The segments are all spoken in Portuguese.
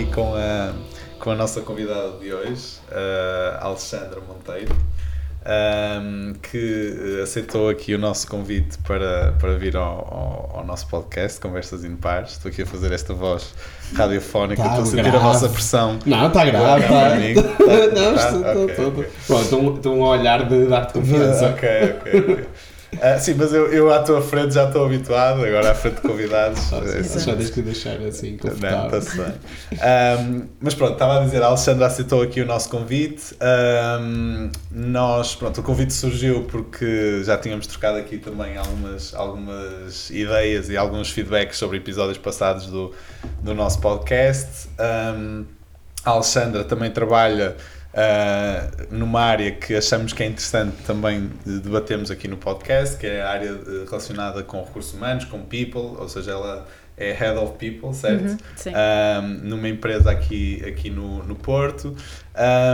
aqui com a, com a nossa convidada de hoje, Alexandra Monteiro, um, que aceitou aqui o nosso convite para, para vir ao, ao, ao nosso podcast, Conversas Impares. Estou aqui a fazer esta voz radiofónica, Tá estou a sentir grave. a vossa pressão. Não, está grave. Tá, Tá? Tá, não, tá, estou ok, estou- a olhar de dar-te confiança. ok, ok. ok. Ah, sim, mas eu, eu à tua frente já estou habituado, agora à frente de convidados. Ah, sim, Já tens que deixar assim, Não, confortável. está-se bem. Ahm, mas pronto, estava a dizer, a Alexandra aceitou aqui o nosso convite. Ahm, nós, pronto, o convite surgiu porque já tínhamos trocado aqui também algumas, algumas ideias e alguns feedbacks sobre episódios passados do, do nosso podcast. Ahm, a Alexandra também trabalha ah, numa área que achamos que é interessante também de debatermos aqui no podcast, que é a área eh, relacionada com recursos humanos, com people, ou seja, ela é Head of People, certo? Uhum, sim. um, numa empresa aqui, aqui no, no Porto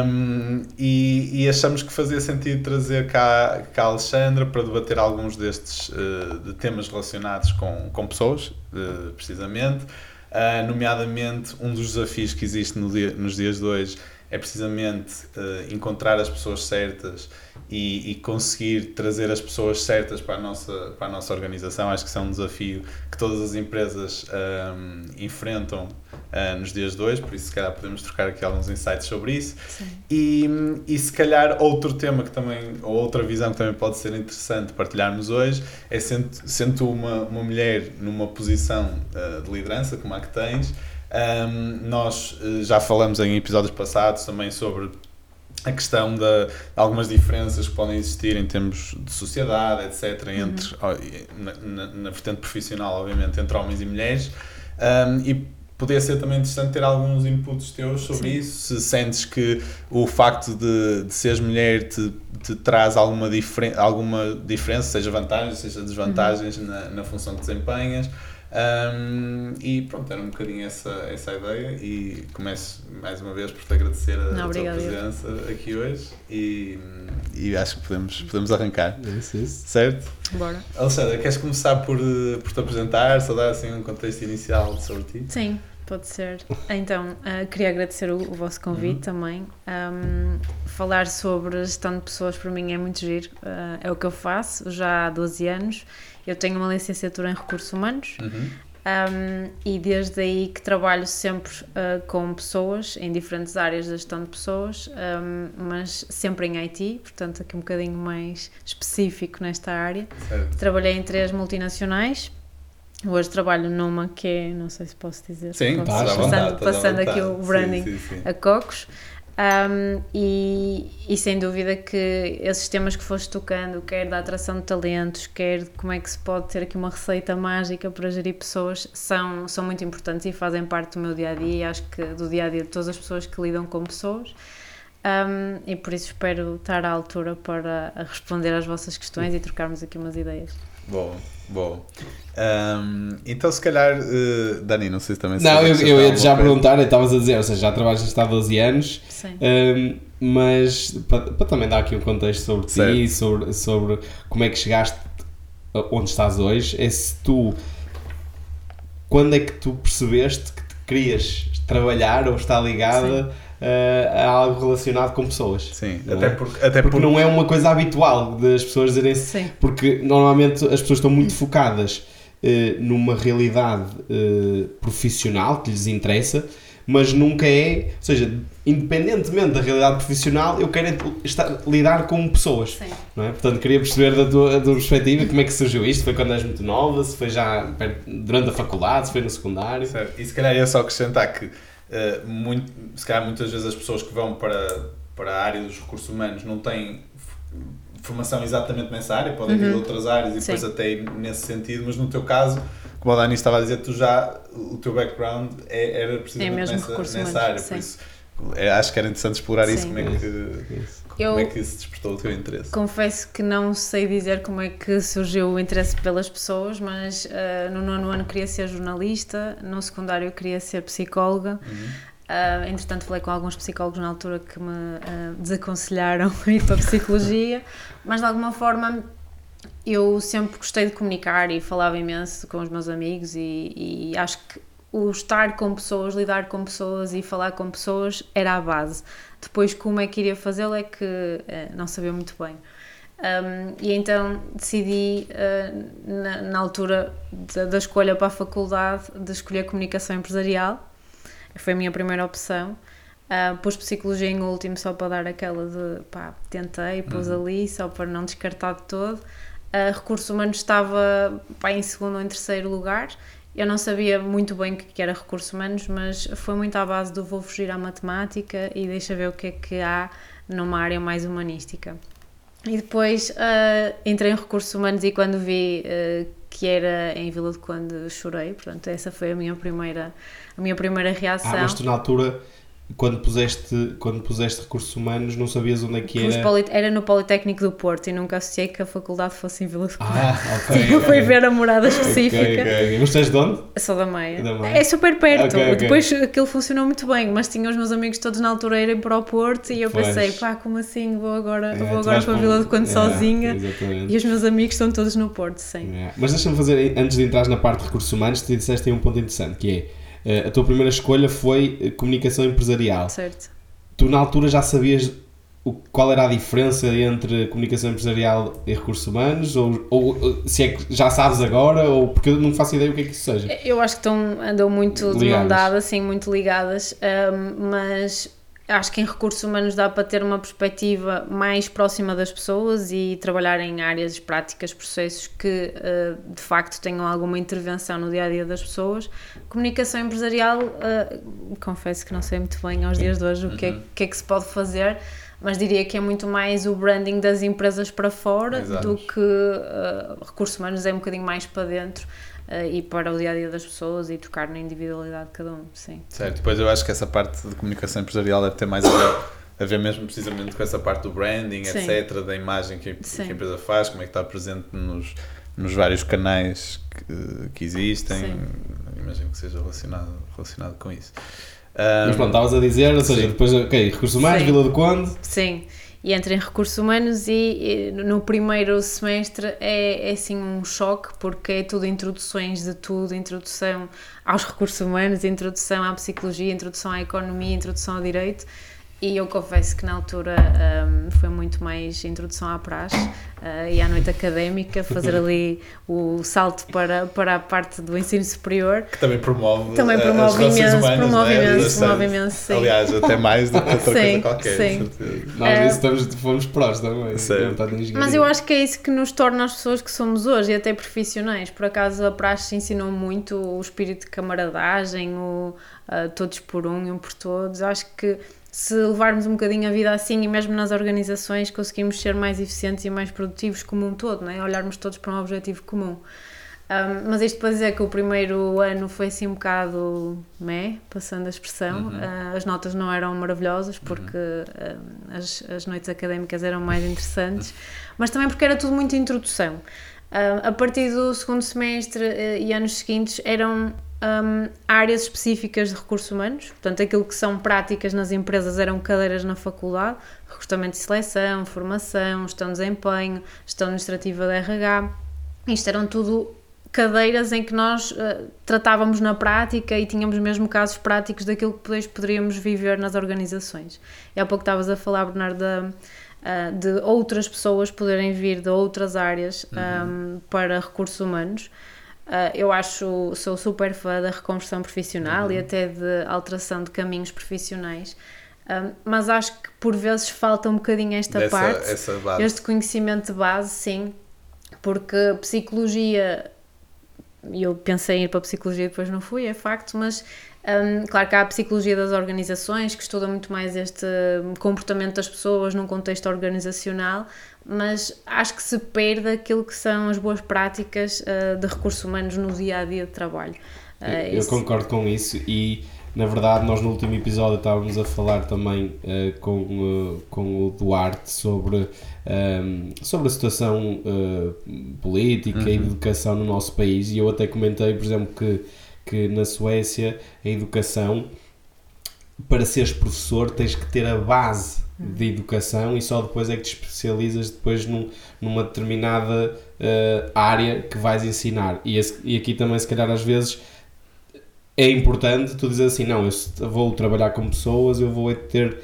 um, e, e achamos que fazia sentido trazer cá, cá a Alexandra para debater alguns destes uh, de temas relacionados com, com pessoas, uh, precisamente, Uh, nomeadamente um dos desafios que existe no dia, nos dias de hoje é precisamente uh, encontrar as pessoas certas e, e conseguir trazer as pessoas certas para a nossa, para a nossa organização. Acho que isso é um desafio que todas as empresas um, enfrentam uh, nos dias de hoje, por isso, se calhar, podemos trocar aqui alguns insights sobre isso. Sim. E, e se calhar outro tema que também, ou outra visão que também pode ser interessante partilharmos hoje é sendo, sendo uma, uma mulher numa posição uh, de liderança, como a que tens, um, nós uh, já falamos em episódios passados também sobre a questão de, algumas diferenças que podem existir em termos de sociedade, etc., entre, oh, na, na, na vertente profissional, obviamente, entre homens e mulheres. Um, e poderia ser também interessante ter alguns inputs teus sobre Sim. isso, se sentes que o facto de, de seres mulher te, te traz alguma, diferen alguma diferença, seja vantagens, seja desvantagens na, na função que desempenhas. Um, e pronto, era um bocadinho essa, essa a ideia e começo mais uma vez por te agradecer a, Não, a tua presença aqui hoje e, e acho que podemos, podemos arrancar, Isso, isso. certo? Bora. Alexandra, queres começar por, por te apresentar, só dar assim um contexto inicial sobre ti? Sim, pode ser. Então, ah, queria agradecer o, o vosso convite também. Ahm, falar sobre gestão de pessoas para mim é muito giro. Ah, é o que eu faço já há 12 anos. Eu tenho uma licenciatura em recursos humanos. Uhum. Um, e desde aí que trabalho sempre uh, com pessoas em diferentes áreas da gestão de pessoas, um, mas sempre em IT, portanto, aqui um bocadinho mais específico nesta área. Certo. Trabalhei em três multinacionais. Hoje trabalho numa que é, não sei se posso dizer. Sim, posso, Passando- vontade. passando, aqui o branding Sim, sim, sim. a Cocos. Um, e, e sem dúvida que esses temas que foste tocando, quer da atração de talentos, quer de como é que se pode ter aqui uma receita mágica para gerir pessoas, são, são muito importantes e fazem parte do meu dia a dia e acho que do dia a dia de todas as pessoas que lidam com pessoas. Um, e por isso espero estar à altura para responder às vossas questões e trocarmos aqui umas ideias. Boa, boa. Um, então, se calhar, eh, Dani, não sei se também se Não, eu, eu ia já coisa. perguntar, estavas a dizer, ou seja, já trabalhas há 12 anos, Sim. hum, mas para, para também dar aqui um contexto sobre ti, sobre, sobre como é que chegaste onde estás hoje, é se tu, quando é que tu percebeste que te querias trabalhar ou estar ligada eh, a algo relacionado com pessoas? Sim, até é? porque, até Porque porque não é uma coisa habitual das pessoas dizerem Sim. porque normalmente as pessoas estão muito focadas eh, numa realidade eh, profissional que lhes interessa, mas nunca é, ou seja, independentemente da realidade profissional, eu quero é estar, lidar com pessoas. Sim. Não é? Portanto, queria perceber da tua, da tua perspectiva como é que surgiu isto. Foi quando és muito nova, se foi já perto- durante a faculdade, se foi no secundário. Certo. E se calhar ia só acrescentar que eh, muito, se calhar muitas vezes as pessoas que vão para, para a área dos recursos humanos não têm formação exatamente nessa área, podem vir de Uhum. outras áreas e Sim. depois até ir nesse sentido, mas no teu caso, como a Dani estava a dizer, tu já, o teu background é, era precisamente É mesmo nessa, nessa área, por sim. isso é, acho que era interessante explorar isso, Sim. como é que, Isso. Eu- como é que isso despertou o teu interesse. Confesso que não sei dizer como é que surgiu o interesse pelas pessoas, mas ah, no nono ano queria ser jornalista, no secundário queria ser psicóloga. Uhum. Ah, entretanto, falei com alguns psicólogos na altura que me ah, desaconselharam a ir para a psicologia, mas de alguma forma eu sempre gostei de comunicar e falava imenso com os meus amigos e, e acho que o estar com pessoas, lidar com pessoas e falar com pessoas era a base. Depois, como é que iria fazê-lo é que uh, não sabia muito bem. Um, e então decidi, uh, na, na, altura da, da, escolha para a faculdade, de escolher comunicação empresarial. Foi a minha primeira opção. Uh, pus psicologia em último só para dar aquela de pá, tentei, pus uhum. ali só para não descartar de todo. Uh, recursos humanos estava pá, em segundo ou em terceiro lugar. Eu não sabia muito bem o que era recursos humanos, mas foi muito à base do vou fugir à matemática e deixa ver o que é que há numa área mais humanística. E depois uh, entrei em recursos humanos e quando vi uh, que era em Vila de Conde chorei, portanto essa foi a minha primeira, a minha primeira reação. Ah, mas tu na altura quando puseste, quando puseste recursos humanos, não sabias onde é que era? Era no Politécnico do Porto e nunca associei que a faculdade fosse em Vila de Conde. Ah, ok. eu fui ver a morada específica. Okay, okay. Mas és de onde? Sou da Meia. da. É super perto. Okay, Depois aquilo funcionou muito bem, mas tinha os meus amigos todos na altura a irem para o Porto e eu pois. pensei, pá, como assim? Vou agora, é, vou agora para a Vila de Conde yeah, sozinha. Exatamente. E os meus amigos estão todos no Porto, sim. Yeah. Mas deixa-me fazer, antes de entrar na parte de recursos humanos, tu disseste aí um ponto interessante, que é a tua primeira escolha foi eh, comunicação empresarial. Certo. Tu na altura já sabias o, qual era a diferença entre comunicação empresarial e recursos humanos? Ou, ou se é que já sabes agora? Ou porque eu não faço ideia o que é que isso seja? Eu acho que estão, andam muito de mão dada, assim, muito ligadas, um, mas acho que em recursos humanos dá para ter uma perspectiva mais próxima das pessoas e trabalhar em áreas práticas, processos que uh, de facto tenham alguma intervenção no dia a dia das pessoas. Comunicação empresarial, uh, confesso que não sei muito bem aos dias de hoje o que, é, uhum. que é que se pode fazer, mas diria que é muito mais o branding das empresas para fora Exato. do que uh, recursos humanos é um bocadinho mais para dentro uh, e para o dia a dia das pessoas e tocar na individualidade de cada um. Sim. Certo, depois eu acho que essa parte de comunicação empresarial deve ter mais a ver, a ver mesmo precisamente com essa parte do branding, Sim. etc., da imagem que, que, a empresa faz, como é que está presente nos, nos vários canais que, que existem. Sim. Imagino que seja relacionado, relacionado com isso. Um, Mas pronto, estavas a dizer, ou seja, sim. depois, ok, recursos humanos, Vila do Conde. Sim e entra em recursos humanos e, e no primeiro semestre é, é assim um choque porque é tudo introduções de tudo, introdução aos recursos humanos, introdução à psicologia, introdução à economia, introdução ao direito e eu confesso que na altura um, foi muito mais introdução à praxe uh, e à noite académica, fazer ali o salto para, para a parte do ensino superior. Que também promove Também promove imenso, humanas, promove né? imenso, promove imenso, sim. Aliás, até mais do que outra sim, coisa qualquer. Sim. Nós uh, estamos, fomos prós também. Mas eu acho que é isso que nos torna as pessoas que somos hoje e até profissionais. Por acaso a praxe ensinou muito o espírito de camaradagem, o uh, todos por um e um por todos. Acho que se levarmos um bocadinho a vida assim e mesmo nas organizações conseguimos ser mais eficientes e mais produtivos como um todo, não é? olharmos todos para um objetivo comum. Um, mas isto para dizer que o primeiro ano foi assim um bocado meh, passando a expressão. Uhum. Uh, as notas não eram maravilhosas porque uhum. uh, as, as noites académicas eram mais interessantes, mas também porque era tudo muito introdução. Uh, a partir do segundo semestre e anos seguintes eram um, áreas específicas de recursos humanos, portanto, aquilo que são práticas nas empresas eram cadeiras na faculdade, recrutamento e seleção, formação, gestão de desempenho, gestão administrativa de RH. Isto eram tudo cadeiras em que nós uh, tratávamos na prática e tínhamos mesmo casos práticos daquilo que depois poderíamos viver nas organizações. E há pouco estavas a falar, Bernardo, uh, de outras pessoas poderem vir de outras áreas uhum. um, para recursos humanos. Uh, eu acho, sou super fã da reconversão profissional uhum. e até de alteração de caminhos profissionais, uh, mas acho que por vezes falta um bocadinho esta Dessa, parte, este conhecimento de base, sim, porque psicologia, eu pensei em ir para a psicologia depois não fui, é facto, mas um, claro que há a psicologia das organizações que estuda muito mais este comportamento das pessoas num contexto organizacional, mas acho que se perde aquilo que são as boas práticas uh, de recursos humanos no dia a dia de trabalho. Uh, eu, eu concordo com isso e na verdade nós no último episódio estávamos a falar também uh, com, uh, com o Duarte sobre, um, sobre a situação uh, política uhum. e de educação no nosso país e eu até comentei, por exemplo, que que na Suécia a educação, para seres professor, tens que ter a base de educação e só depois é que te especializas depois num, numa determinada uh, área que vais ensinar. E, esse, e aqui também, se calhar, às vezes é importante tu dizer assim, não, eu vou trabalhar com pessoas, eu vou ter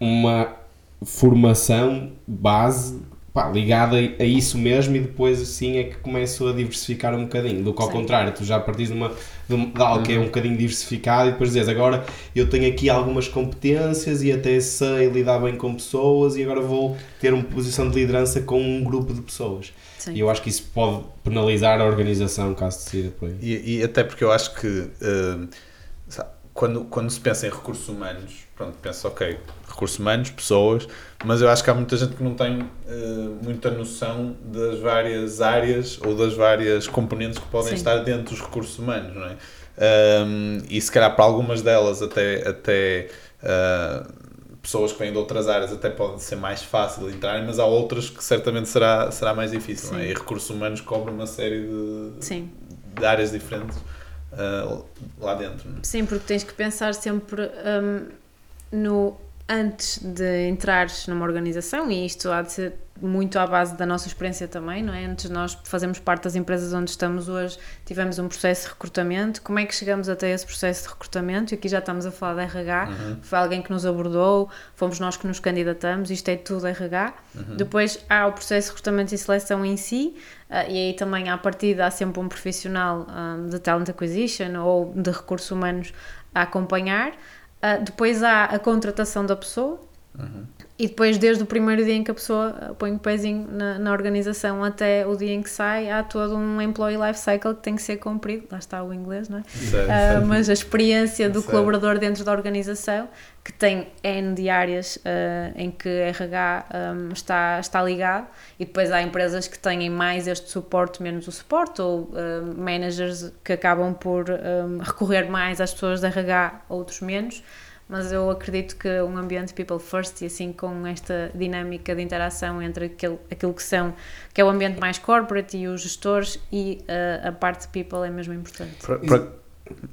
uma formação base pá, ligada a isso mesmo e depois assim é que começo a diversificar um bocadinho. Do que ao Sim. contrário, tu já partires de, uma, de, de algo que é um uhum. bocadinho diversificado e depois dizes agora eu tenho aqui algumas competências e até sei lidar bem com pessoas e agora vou ter uma posição de liderança com um grupo de pessoas. Sim. E eu acho que isso pode penalizar a organização caso decida por aí. E, e até porque eu acho que uh, quando, quando se pensa em recursos humanos, pronto, pensa, ok, recursos humanos, pessoas, mas eu acho que há muita gente que não tem uh, muita noção das várias áreas ou das várias componentes que podem Sim. estar dentro dos recursos humanos, não é? Um, e se calhar para algumas delas até, até uh, pessoas que vêm de outras áreas até pode ser mais fácil de entrar, mas há outras que certamente será, será mais difícil, não é? E recursos humanos cobre uma série de, de áreas diferentes uh, lá dentro. Não é? Sim, porque tens que pensar sempre um, no antes de entrares numa organização, e isto há de ser muito à base da nossa experiência também, não é? Antes de nós fazermos parte das empresas onde estamos hoje, tivemos um processo de recrutamento. Como é que chegamos até esse processo de recrutamento? E aqui já estamos a falar de RH, uhum. foi alguém que nos abordou, fomos nós que nos candidatamos, isto é tudo RH. Uhum. Depois há o processo de recrutamento e seleção em si, uh, e aí também à partida há sempre um profissional um, ah, de talent acquisition ou de recursos humanos a acompanhar. Uh, depois há a contratação da pessoa. Uhum. E depois, desde o primeiro dia em que a pessoa ah, põe o pezinho na, na, organização até o dia em que sai, há todo um employee life cycle que tem que ser cumprido. Lá está o inglês, não é? Uh, mas a experiência do colaborador dentro da organização, que tem N de áreas uh, em que RH um, está, está ligado, e depois há empresas que têm mais este suporte, menos o suporte, ou uh, managers que acabam por um, recorrer mais às pessoas de RH, outros menos mas eu acredito que um ambiente people first e assim com esta dinâmica de interação entre aquilo, aquilo que são que é o ambiente mais corporate e os gestores e uh, a parte people é mesmo importante. Pra, pra...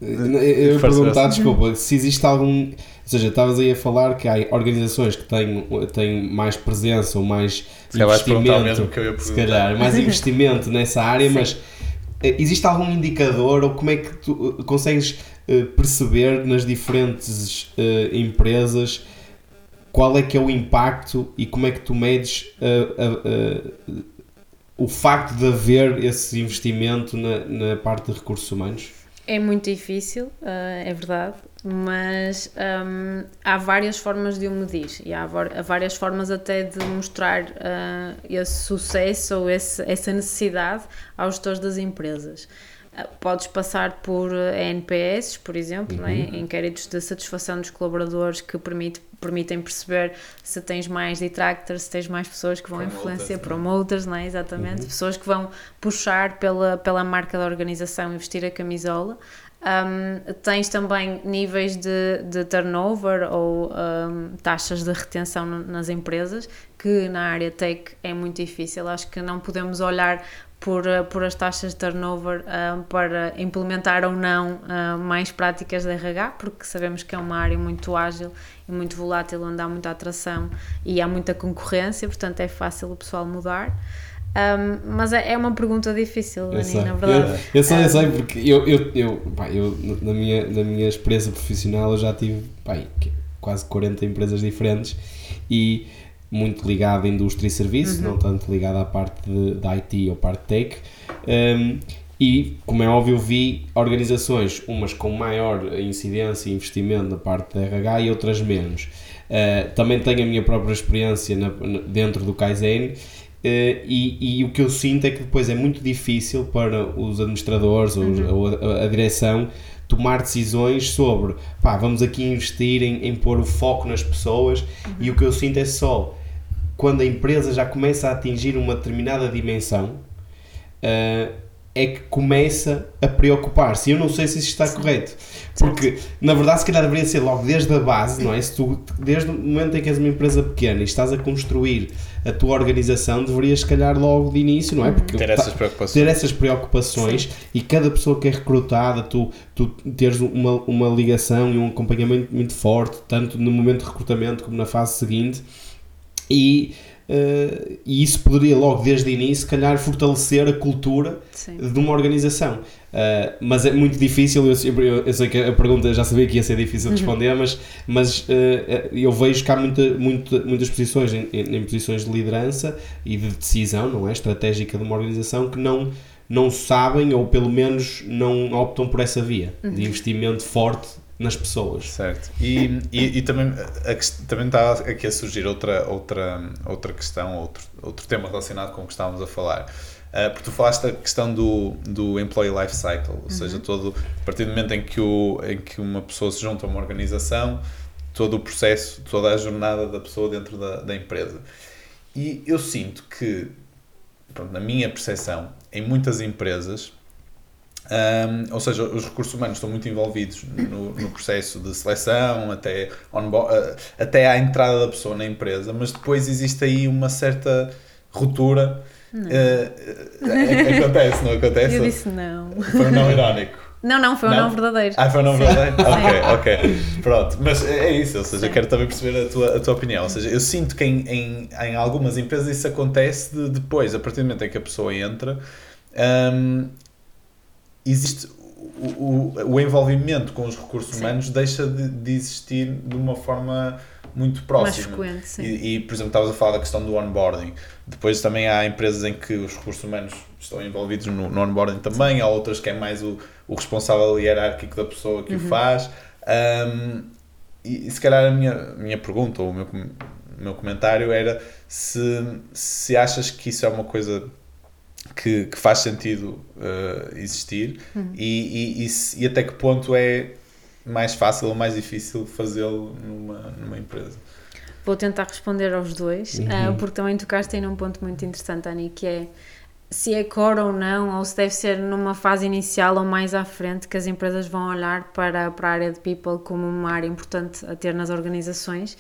Eu ia perguntar, desculpa, se existe algum. Ou seja, estavas aí a falar que há organizações que têm, têm mais presença ou mais se investimento. Que eu ia se calhar, mais investimento nessa área, Sim. mas eh, existe algum indicador ou como é que tu eh, consegues perceber nas diferentes uh, empresas qual é que é o impacto e como é que tu medes uh, o facto de haver esse investimento na, na parte de recursos humanos? É muito difícil, é verdade, mas um, há várias formas de o medir e há, há várias formas até de mostrar uh, esse sucesso ou esse, essa necessidade aos gestores das empresas. Uh, podes passar por NPS, por exemplo, uhum. né? inquéritos de satisfação dos colaboradores que permite, permitem perceber se tens mais detractors, se tens mais pessoas que vão promoters, influenciar, né? promoters, né? exatamente, uhum. pessoas que vão puxar pela, pela marca da organização e vestir a camisola. Um, tens também níveis de, de turnover ou um, taxas de retenção nas empresas, que na área tech é muito difícil. Acho que não podemos olhar por, por as taxas de turnover uh, para implementar ou não uh, mais práticas de RH, porque sabemos que é uma área muito ágil e muito volátil, onde há muita atração e há muita concorrência, portanto é fácil o pessoal mudar. Um, mas é, é uma pergunta difícil, Dani, na verdade. Eu, eu sei, eu sei, porque eu, eu, eu, pá, eu na, minha, na minha experiência profissional eu já tive pá, quase 40 empresas diferentes e muito ligado à indústria e serviços, uhum. não tanto ligado à parte de, de IT ou parte tech. Um, e, como é óbvio, vi organizações, umas com maior incidência e investimento na parte da RH e outras menos. Uh, também tenho a minha própria experiência na, na, dentro do Kaizen Uh, e, e, o que eu sinto é que depois é muito difícil para os administradores uhum. ou, a, a, direção tomar decisões sobre pá, vamos aqui investir em, em pôr o foco nas pessoas uhum. e o que eu sinto é só quando a empresa já começa a atingir uma determinada dimensão uh, é que começa a preocupar-se. Eu não sei se isso está Sim. correto. Porque, na verdade, se calhar deveria ser logo desde a base, não é? Se tu, desde o momento em que és uma empresa pequena e estás a construir a tua organização, deverias, se calhar, logo de início, não é? Porque ter essas preocupações, ter essas preocupações e cada pessoa que é recrutada, tu, tu teres uma, uma ligação e um acompanhamento muito forte, tanto no momento de recrutamento como na fase seguinte e, uh, e isso poderia logo desde o início, se calhar, fortalecer a cultura Sim. de uma organização. Uh, mas é muito difícil, eu, eu, eu, sei que a pergunta já sabia que ia ser difícil de responder, mas, mas uh, eu vejo que há muita, muita, muitas posições em, em, posições de liderança e de decisão, não é? Estratégica de uma organização que não, não sabem ou pelo menos não optam por essa via de Uhum. investimento forte nas pessoas. Certo. E, e, e também, a, também está aqui a surgir outra, outra, outra questão, outro, outro tema relacionado com o que estávamos a falar. Uh, porque tu falaste da questão do, do employee life cycle, ou seja, todo, a partir do momento em que, o, em que uma pessoa se junta a uma organização, todo o processo, toda a jornada da pessoa dentro da, da empresa. E eu sinto que, pronto, na minha percepção, em muitas empresas, um, ou seja, os recursos humanos estão muito envolvidos no, no processo de seleção, até, uh, até à entrada da pessoa na empresa, mas depois existe aí uma certa ruptura. Uh, uh, acontece, não acontece? Eu disse não. Foi um não irónico. Não, não, foi um Não? não verdadeiro. Ah, foi um não Sim. verdadeiro? Ok, ok. Pronto, mas é é isso, ou seja, eu Sim. quero também perceber a tua, a tua opinião. Ou seja, eu sinto que em, em, em algumas empresas isso acontece de, depois, a partir do momento em que a pessoa entra, hum, existe o, o, o envolvimento com os recursos Sim. humanos deixa de, de existir de uma forma muito Mais próxima. frequente, sim. E, e, por exemplo, estavas a falar da questão do onboarding. Depois também há empresas em que os recursos humanos estão envolvidos no, no onboarding também, há outras que é mais o, o responsável hierárquico da pessoa que o faz. Um, e, e se calhar a minha, minha pergunta ou o meu, o meu comentário era se, se achas que isso é uma coisa que, que faz sentido uh, existir e, e, e, se- e até que ponto é mais fácil ou mais difícil fazê-lo numa, numa empresa. Vou tentar responder aos dois, Uhum. ah, porque também tocaste aí num ponto muito interessante, Ani, que é se é core ou não, ou se deve ser numa fase inicial ou mais à frente que as empresas vão olhar para, para a área de people como uma área importante a ter nas organizações.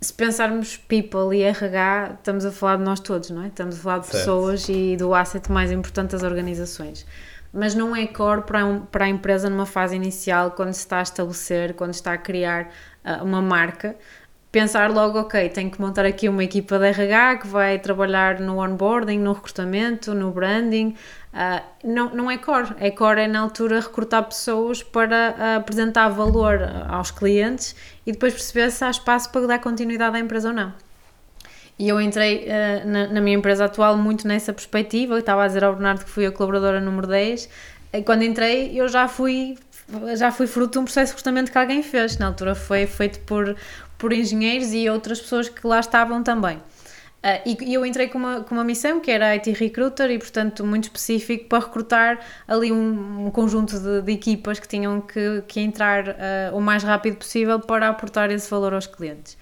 Se pensarmos people e RH, estamos a falar de nós todos, não é? Estamos a falar de Certo. pessoas e do asset mais importante das organizações. Mas não é core para, um- para a empresa numa fase inicial, quando se está a estabelecer, quando está a criar ah, uma marca, pensar logo, ok, tenho que montar aqui uma equipa de RH que vai trabalhar no onboarding, no recrutamento, no branding. Ah, não, não é core. É core é na altura recrutar pessoas para ah, apresentar valor aos clientes e depois perceber se há espaço para dar continuidade à empresa ou não. E eu entrei eh, na, na minha empresa atual muito nessa perspectiva. Eu estava a dizer ao Bernardo que fui a colaboradora número 10. E quando entrei, eu já fui, já fui fruto de um processo de recrutamento que alguém fez. Na altura foi feito por, por engenheiros e outras pessoas que lá estavam também. Ah, e, eu entrei com uma, com uma missão que era IT Recruiter e, portanto, muito específico para recrutar ali um, um conjunto de, de equipas que tinham que, que entrar ah, o mais rápido possível para aportar esse valor aos clientes.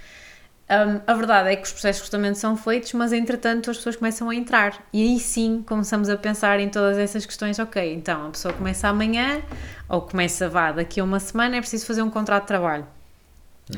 Um, a verdade é que os processos de recrutamento são feitos, mas entretanto as pessoas começam a entrar e aí sim começamos a pensar em todas essas questões. Ok, então a pessoa começa amanhã ou começa vá daqui a uma semana, é preciso fazer um contrato de trabalho.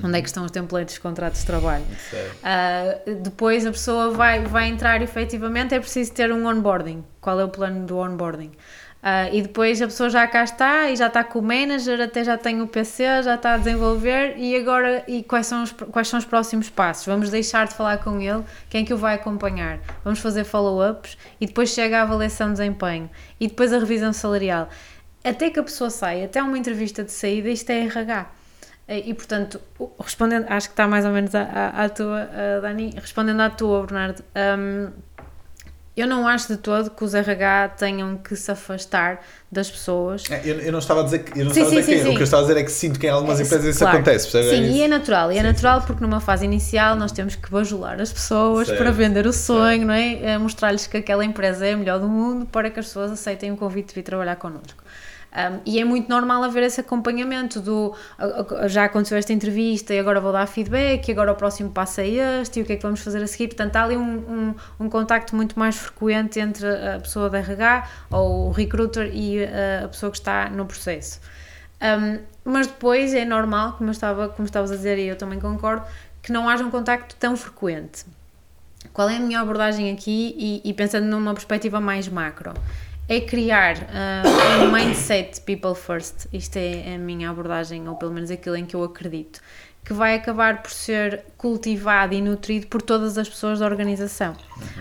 Onde é que estão os templates de contratos de trabalho? Uh, depois a pessoa vai, vai entrar efetivamente, é preciso ter um onboarding. Qual é o plano do onboarding? Uh, e depois a pessoa já cá está e já está com o manager, até já tem o PC, já está a desenvolver e agora e quais, são os, quais são os próximos passos? Vamos deixar de falar com ele, quem é que o vai acompanhar? Vamos fazer follow-ups e depois chega a avaliação de desempenho e depois a revisão salarial. Até que a pessoa saia, até uma entrevista de saída, isto é RH. E, portanto, respondendo, acho que está mais ou menos à, à, à tua, Dani, respondendo à tua, Bernardo, hum, eu não acho de todo que os RH tenham que se afastar das pessoas. É, Eu, eu não estava a dizer que. Eu não Sim, estava a sim, dizer que sim, o sim. que eu estava a dizer é que sinto que em algumas É, empresas isso claro. acontece, percebe? Sim, É e isso. é natural, e é Sim, natural porque numa fase inicial nós temos que bajular as pessoas para vender o sonho, não é? Eh, Mostrar-lhes que aquela empresa é a melhor do mundo para que as pessoas aceitem o convite de vir trabalhar connosco. Um, e é muito normal haver esse acompanhamento do "Ah, ah, já aconteceu esta entrevista e agora vou dar feedback e agora o próximo passo é este e o que é que vamos fazer a seguir. Portanto, há ali um, um, um contacto muito mais frequente entre a pessoa da RH ou o recruiter e uh, a pessoa que está no processo. Um, mas depois é normal, como, eu estava, como estavas a dizer, e eu também concordo, que não haja um contacto tão frequente. Qual é a minha abordagem aqui? E, e pensando numa perspectiva mais macro, é criar uh, um mindset people first. Isto é a minha abordagem, ou pelo menos aquilo em que eu acredito. que vai acabar por ser cultivado e nutrido por todas as pessoas da organização.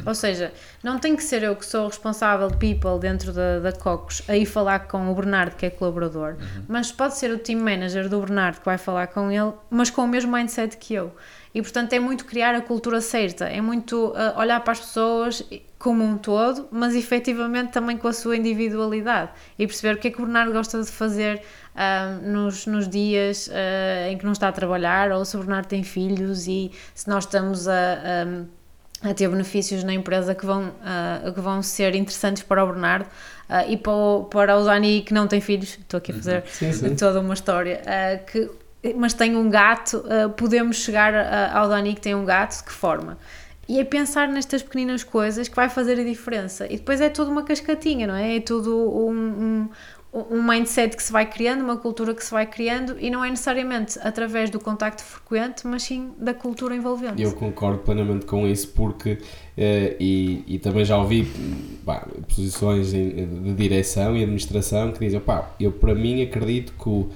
Ou seja, não tem que ser eu que sou responsável de people dentro da, da Cocos aí falar com o Bernardo, que é colaborador, mas pode ser o team manager do Bernardo que vai falar com ele, mas com o mesmo mindset que eu. E portanto é muito criar a cultura certa, é muito uh, olhar para as pessoas como um todo, mas efetivamente também com a sua individualidade e perceber o que é que o Bernardo gosta de fazer uh, nos, nos dias uh, em que não está a trabalhar, ou se o Bernardo tem filhos e se nós estamos a. a ter benefícios na empresa que vão, uh, que vão ser interessantes para o Bernardo uh, e para o, para o Dani que não tem filhos, estou aqui a fazer Sim, sim. toda uma história, uh, que, mas tem um gato, uh, podemos chegar uh, ao Dani que tem um gato, de que forma? E é pensar nestas pequeninas coisas que vai fazer a diferença. E depois é tudo uma cascatinha, não é? É tudo um, um, um mindset que se vai criando, uma cultura que se vai criando e não é necessariamente através do contacto frequente, mas sim da cultura envolvente. Eu concordo plenamente com isso porque eh, e, e também já ouvi pá, posições em- de direção e administração que dizem, pá, eu para mim acredito que o,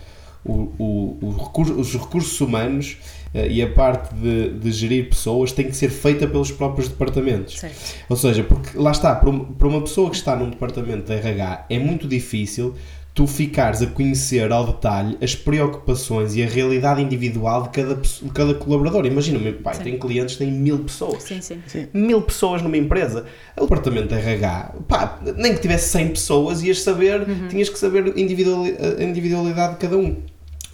o, o, o recurso- os recursos humanos eh, e a parte de, de gerir pessoas tem que ser feita pelos próprios departamentos. Certo. Ou seja, porque lá está, para um- para uma pessoa que está num departamento de RH é muito difícil tu ficares a conhecer ao detalhe as preocupações e a realidade individual de cada, de cada colaborador. Imagina-me, pai, Sim. tem clientes que têm mil pessoas. Sim, sim. Mil pessoas numa empresa. O departamento de RH, pá, nem que tivesse 100 pessoas, ias saber, tinhas que saber individuali- a individualidade de cada um.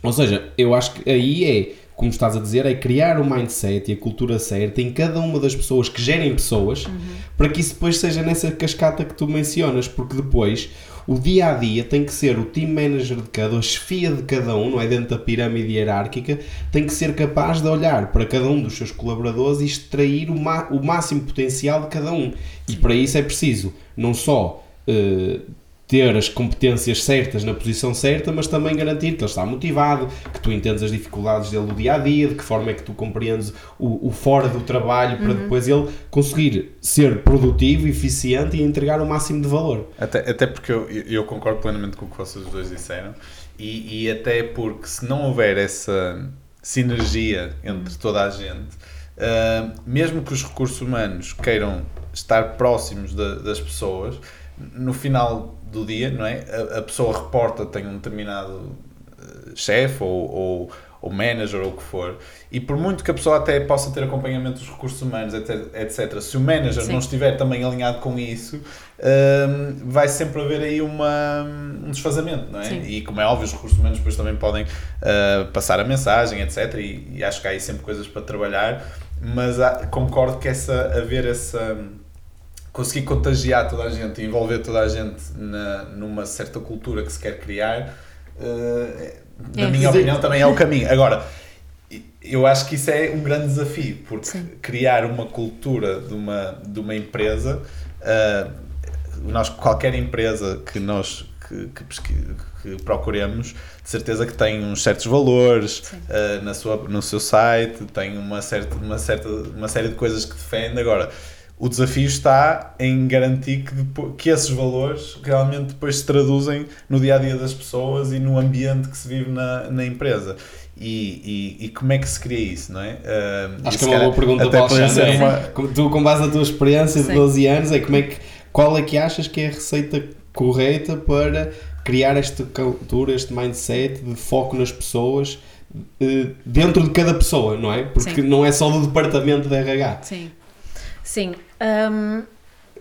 Ou seja, eu acho que aí é, como estás a dizer, é criar o mindset e a cultura certa em cada uma das pessoas que gerem pessoas, para que isso depois seja nessa cascata que tu mencionas, porque depois o dia a dia tem que ser o team manager de cada, a chefia de cada um, não é? Dentro da pirâmide hierárquica, tem que ser capaz de olhar para cada um dos seus colaboradores e extrair o, o máximo potencial de cada um. E para isso é preciso não só eh, ter as competências certas na posição certa, mas também garantir que ele está motivado, que tu entendes as dificuldades dele do dia a dia, de que forma é que tu compreendes o, o fora do trabalho para depois ele conseguir ser produtivo, eficiente e entregar o máximo de valor. Até, até porque eu, eu concordo plenamente com o que vocês dois disseram e, e até porque se não houver essa sinergia entre toda a gente, ah, mesmo que os recursos humanos queiram estar próximos da- das pessoas, no final do dia, não é? A, a pessoa reporta tem um determinado eh, chefe ou, ou, ou manager ou o que for, e por muito que a pessoa até possa ter acompanhamento dos recursos humanos, etc, etc se o manager Sim. não estiver também alinhado com isso, hum, vai sempre haver aí uma, um desfazamento, não é? Sim. E como é óbvio, os recursos humanos depois também podem ah, passar a mensagem, etc. E, e acho que há aí sempre coisas para trabalhar, mas há- concordo que essa, haver essa conseguir contagiar toda a gente e envolver toda a gente na, numa certa cultura que se quer criar, eh, na É. minha opinião, também é o caminho. Agora, eu acho que isso é um grande desafio, porque Sim. criar uma cultura de uma, de uma empresa, eh, nós, qualquer empresa que nós que, que, que procuremos, de certeza que tem uns certos valores Sim. eh, na sua, no seu site, tem uma, certa, uma, certa, uma série de coisas que defende. Agora, o desafio está em garantir que, depois, que esses valores realmente depois se traduzem no dia a dia das pessoas e no ambiente que se vive na, na empresa. E, e, e como é que se cria isso, não é? Eh, Acho que é uma boa pergunta até para o Alexandre. uma- Com- Tu, com base na tua experiência de Sim. 12 anos, é como é que, qual é que achas que é a receita correta para criar esta cultura, este mindset de foco nas pessoas eh, dentro de cada pessoa, não é? Porque Sim. não é só do departamento de RH. Sim. Sim. Hum,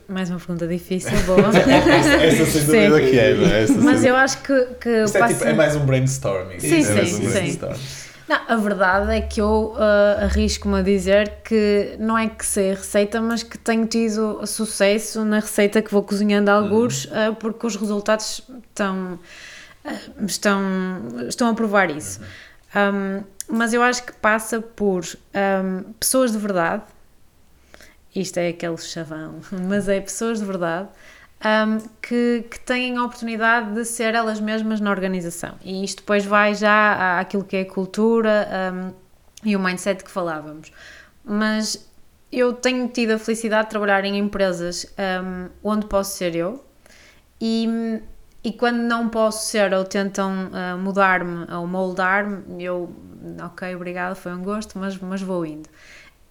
mais uma pergunta difícil, boa. Essa sem dúvida que é, não é? Essa sem Mas eu acho que, que Isto é, passa- tipo, é mais um brainstorming. Sim, É mais sim, um sim. brainstorming. Não, a verdade é que eu ah, arrisco-me a dizer que não é que sei a receita, mas que tenho tido sucesso na receita que vou cozinhando alguns, ah, porque os resultados estão, ah, estão, estão a provar isso. Um, mas eu acho que passa por um, pessoas de verdade, isto é aquele chavão, mas é pessoas de verdade um, que, que têm a oportunidade de ser elas mesmas na organização. E isto depois vai já àquilo que é cultura um, e o mindset que falávamos. Mas eu tenho tido a felicidade de trabalhar em empresas um, onde posso ser eu e, e quando não posso ser ou tentam uh, mudar-me ou moldar-me, eu, ok, obrigada, foi um gosto, mas, mas vou indo.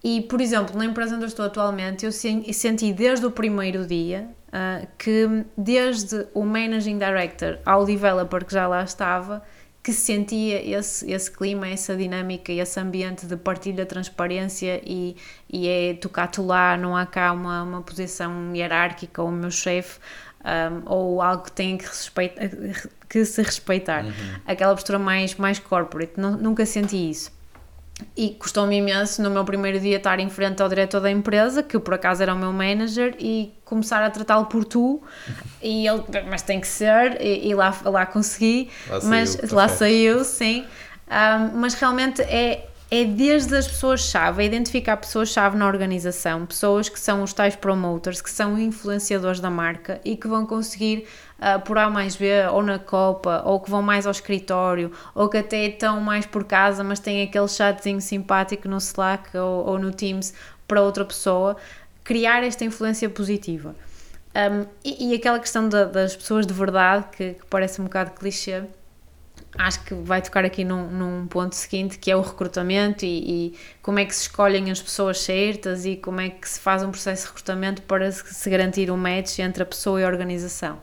E, por exemplo, na empresa onde eu estou atualmente, eu senti desde o primeiro dia uh, que, desde o Managing Director ao Developer que já lá estava, que sentia esse, esse clima, essa dinâmica, esse ambiente de partilha, transparência e, e é tocar-te lá, não há cá uma, uma posição hierárquica ou o meu chefe um, ou algo que tem que, respeita, que se respeitar. Uhum. Aquela postura mais, mais corporate, nunca senti isso. E custou-me imenso no meu primeiro dia estar em frente ao diretor da empresa, que por acaso era o meu manager, e começar a tratá-lo por tu. E ele, mas tem que ser, e, e lá, lá consegui, lá mas saiu, lá saiu, sim. Um, mas realmente é, é desde as pessoas-chave, é identificar pessoas-chave na organização, pessoas que são os tais promoters, que são influenciadores da marca e que vão conseguir uh, por A mais B, ou na Copa, ou que vão mais ao escritório, ou que até estão mais por casa, mas têm aquele chatzinho simpático no Slack ou, ou no Teams para outra pessoa, criar esta influência positiva. Um, e, e, aquela questão da, das pessoas de verdade, que, que parece um bocado clichê, acho que vai tocar aqui num, num, ponto seguinte que é o recrutamento e, e, como é que se escolhem as pessoas certas e como é que se faz um processo de recrutamento para se garantir um match entre a pessoa e a organização.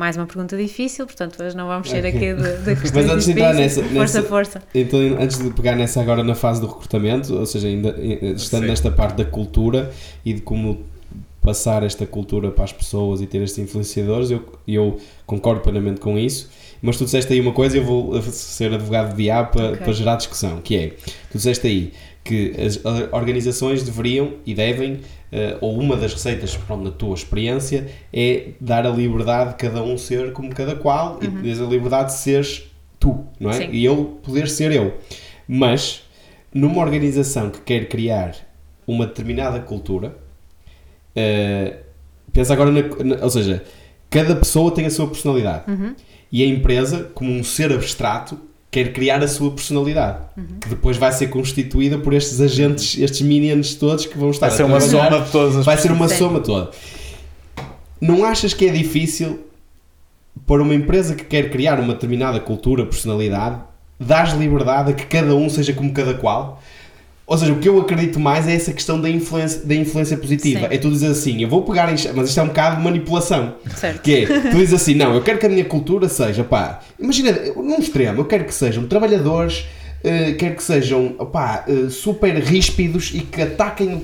Mais uma pergunta difícil, portanto hoje não vamos sair aqui de questões Mas antes de entrar nessa, força, nessa, força. Então, antes de pegar nessa agora na fase do recrutamento, ou seja, ainda estando Sim. nesta parte da cultura e de como passar esta cultura para as pessoas e ter estes influenciadores, eu, eu concordo plenamente com isso mas tu disseste aí uma coisa e eu vou ser advogado de diabo para, okay. para gerar discussão, que é, tu disseste aí que as organizações deveriam e devem, uh, ou uma das receitas, pronto, na tua experiência, é dar a liberdade de cada um ser como cada qual uhum. e a liberdade de seres tu, não é? Sim. E eu poder ser eu. Mas, numa organização que quer criar uma determinada cultura, uh, pensa agora na, na, Ou seja, cada pessoa tem a sua personalidade. Uhum. E a empresa, como um ser abstrato, quer criar a sua personalidade, uhum. que depois vai ser constituída por estes agentes, estes minions todos que vão estar vai ser uma soma de todas as Vai ser uma Sim. soma toda. Não achas que é difícil para uma empresa que quer criar uma determinada cultura, personalidade, dar liberdade a que cada um seja como cada qual? Ou seja, o que eu acredito mais é essa questão da influência, da influência positiva. Sim. É tu dizer assim, eu vou pegar em... Mas isto é um bocado de manipulação. Certo. Que é, tu dizes assim, não, eu quero que a minha cultura seja, pá, imagina, num extremo, eu quero que sejam trabalhadores, uh, quero que sejam, pá, uh, super ríspidos e que ataquem,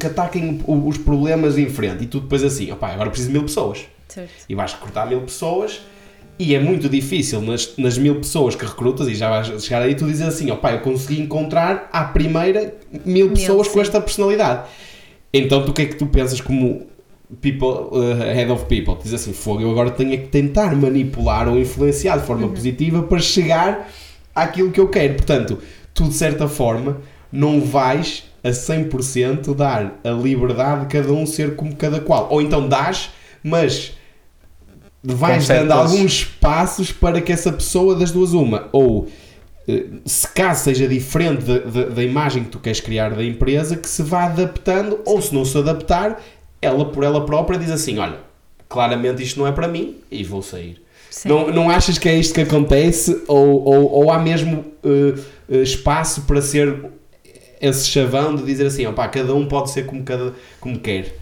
que ataquem os problemas em frente. E tu depois assim, opá, agora preciso de mil pessoas. Certo. E vais recrutar mil pessoas e é muito difícil nas, nas mil pessoas que recrutas, e já vais chegar aí, tu dizes assim: ó pai, eu consegui encontrar à primeira mil, mil pessoas sim. com esta personalidade. Então, tu o que é que tu pensas como people, uh, head of people? Tu dizes assim: fogo, eu agora tenho que tentar manipular ou influenciar de forma uhum. positiva para chegar àquilo que eu quero. Portanto, tu de certa forma não vais a 100% dar a liberdade de cada um ser como cada qual. Ou então dás, mas vais dando alguns passos para que essa pessoa das duas uma, ou eh, se caso seja diferente da imagem que tu queres criar da empresa, que se vá adaptando, ou se não se adaptar, ela por ela própria diz assim: Olha, claramente isto não é para mim e vou sair. Não, não achas que é isto que acontece? Ou, ou, ou há mesmo uh, espaço para ser esse chavão de dizer assim: opá, cada um pode ser como, cada, como quer?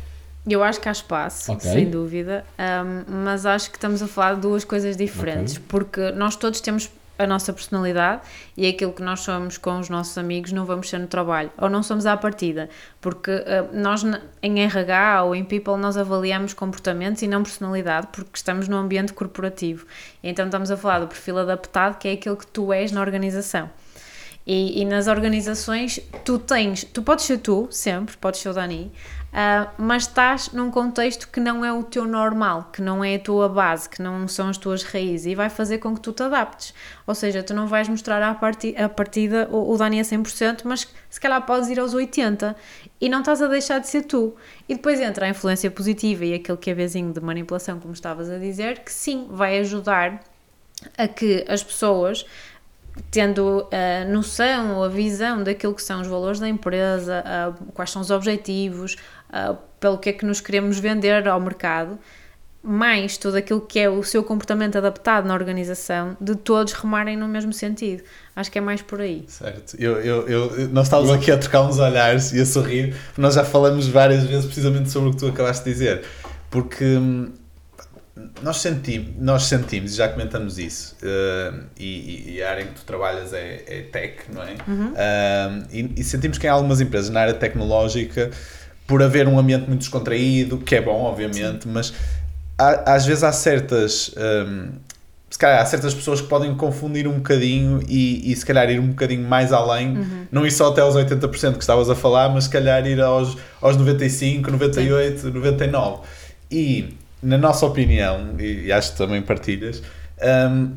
Eu acho que há espaço, okay. sem dúvida, um, mas acho que estamos a falar de duas coisas diferentes, okay. porque nós todos temos a nossa personalidade e aquilo que nós somos com os nossos amigos não vamos ser no trabalho, ou não somos à partida, porque uh, nós em RH ou em People nós avaliamos comportamentos e não personalidade, porque estamos no ambiente corporativo. Então estamos a falar do perfil adaptado, que é aquilo que tu és na organização. E, e nas organizações tu tens, tu podes ser tu, sempre, podes ser o Dani, Uh, mas estás num contexto que não é o teu normal, que não é a tua base, que não são as tuas raízes e vai fazer com que tu te adaptes. Ou seja, tu não vais mostrar à partida, a partida o, o Dani a 100%, mas se calhar podes ir aos 80% e não estás a deixar de ser tu. E depois entra a influência positiva e aquele que é de manipulação, como estavas a dizer, que sim, vai ajudar a que as pessoas tendo a noção ou a visão daquilo que são os valores da empresa, quais são os objetivos, uh, pelo que é que nos queremos vender ao mercado, mais tudo aquilo que é o seu comportamento adaptado na organização, de todos remarem no mesmo sentido. Acho que é mais por aí. Certo. Eu, eu, eu, nós estávamos aqui a trocar uns olhares e a sorrir, nós já falamos várias vezes precisamente sobre o que tu acabaste de dizer. Porque hum, nós sentimos, nós sentimos, já comentamos isso, uh, e, e, a área em que tu trabalhas é, é tech, não é? Uhum. Uh, e, e, sentimos que em algumas empresas na área tecnológica, por haver um ambiente muito descontraído, que é bom, obviamente, Sim. mas há, às vezes há certas. Um, se calhar há certas pessoas que podem confundir um bocadinho e, e se calhar ir um bocadinho mais além, uhum. não ir só até aos 80% que estavas a falar, mas se calhar ir aos, aos 95, 98, Sim. 99. E, na nossa opinião, e, acho que também partilhas, um,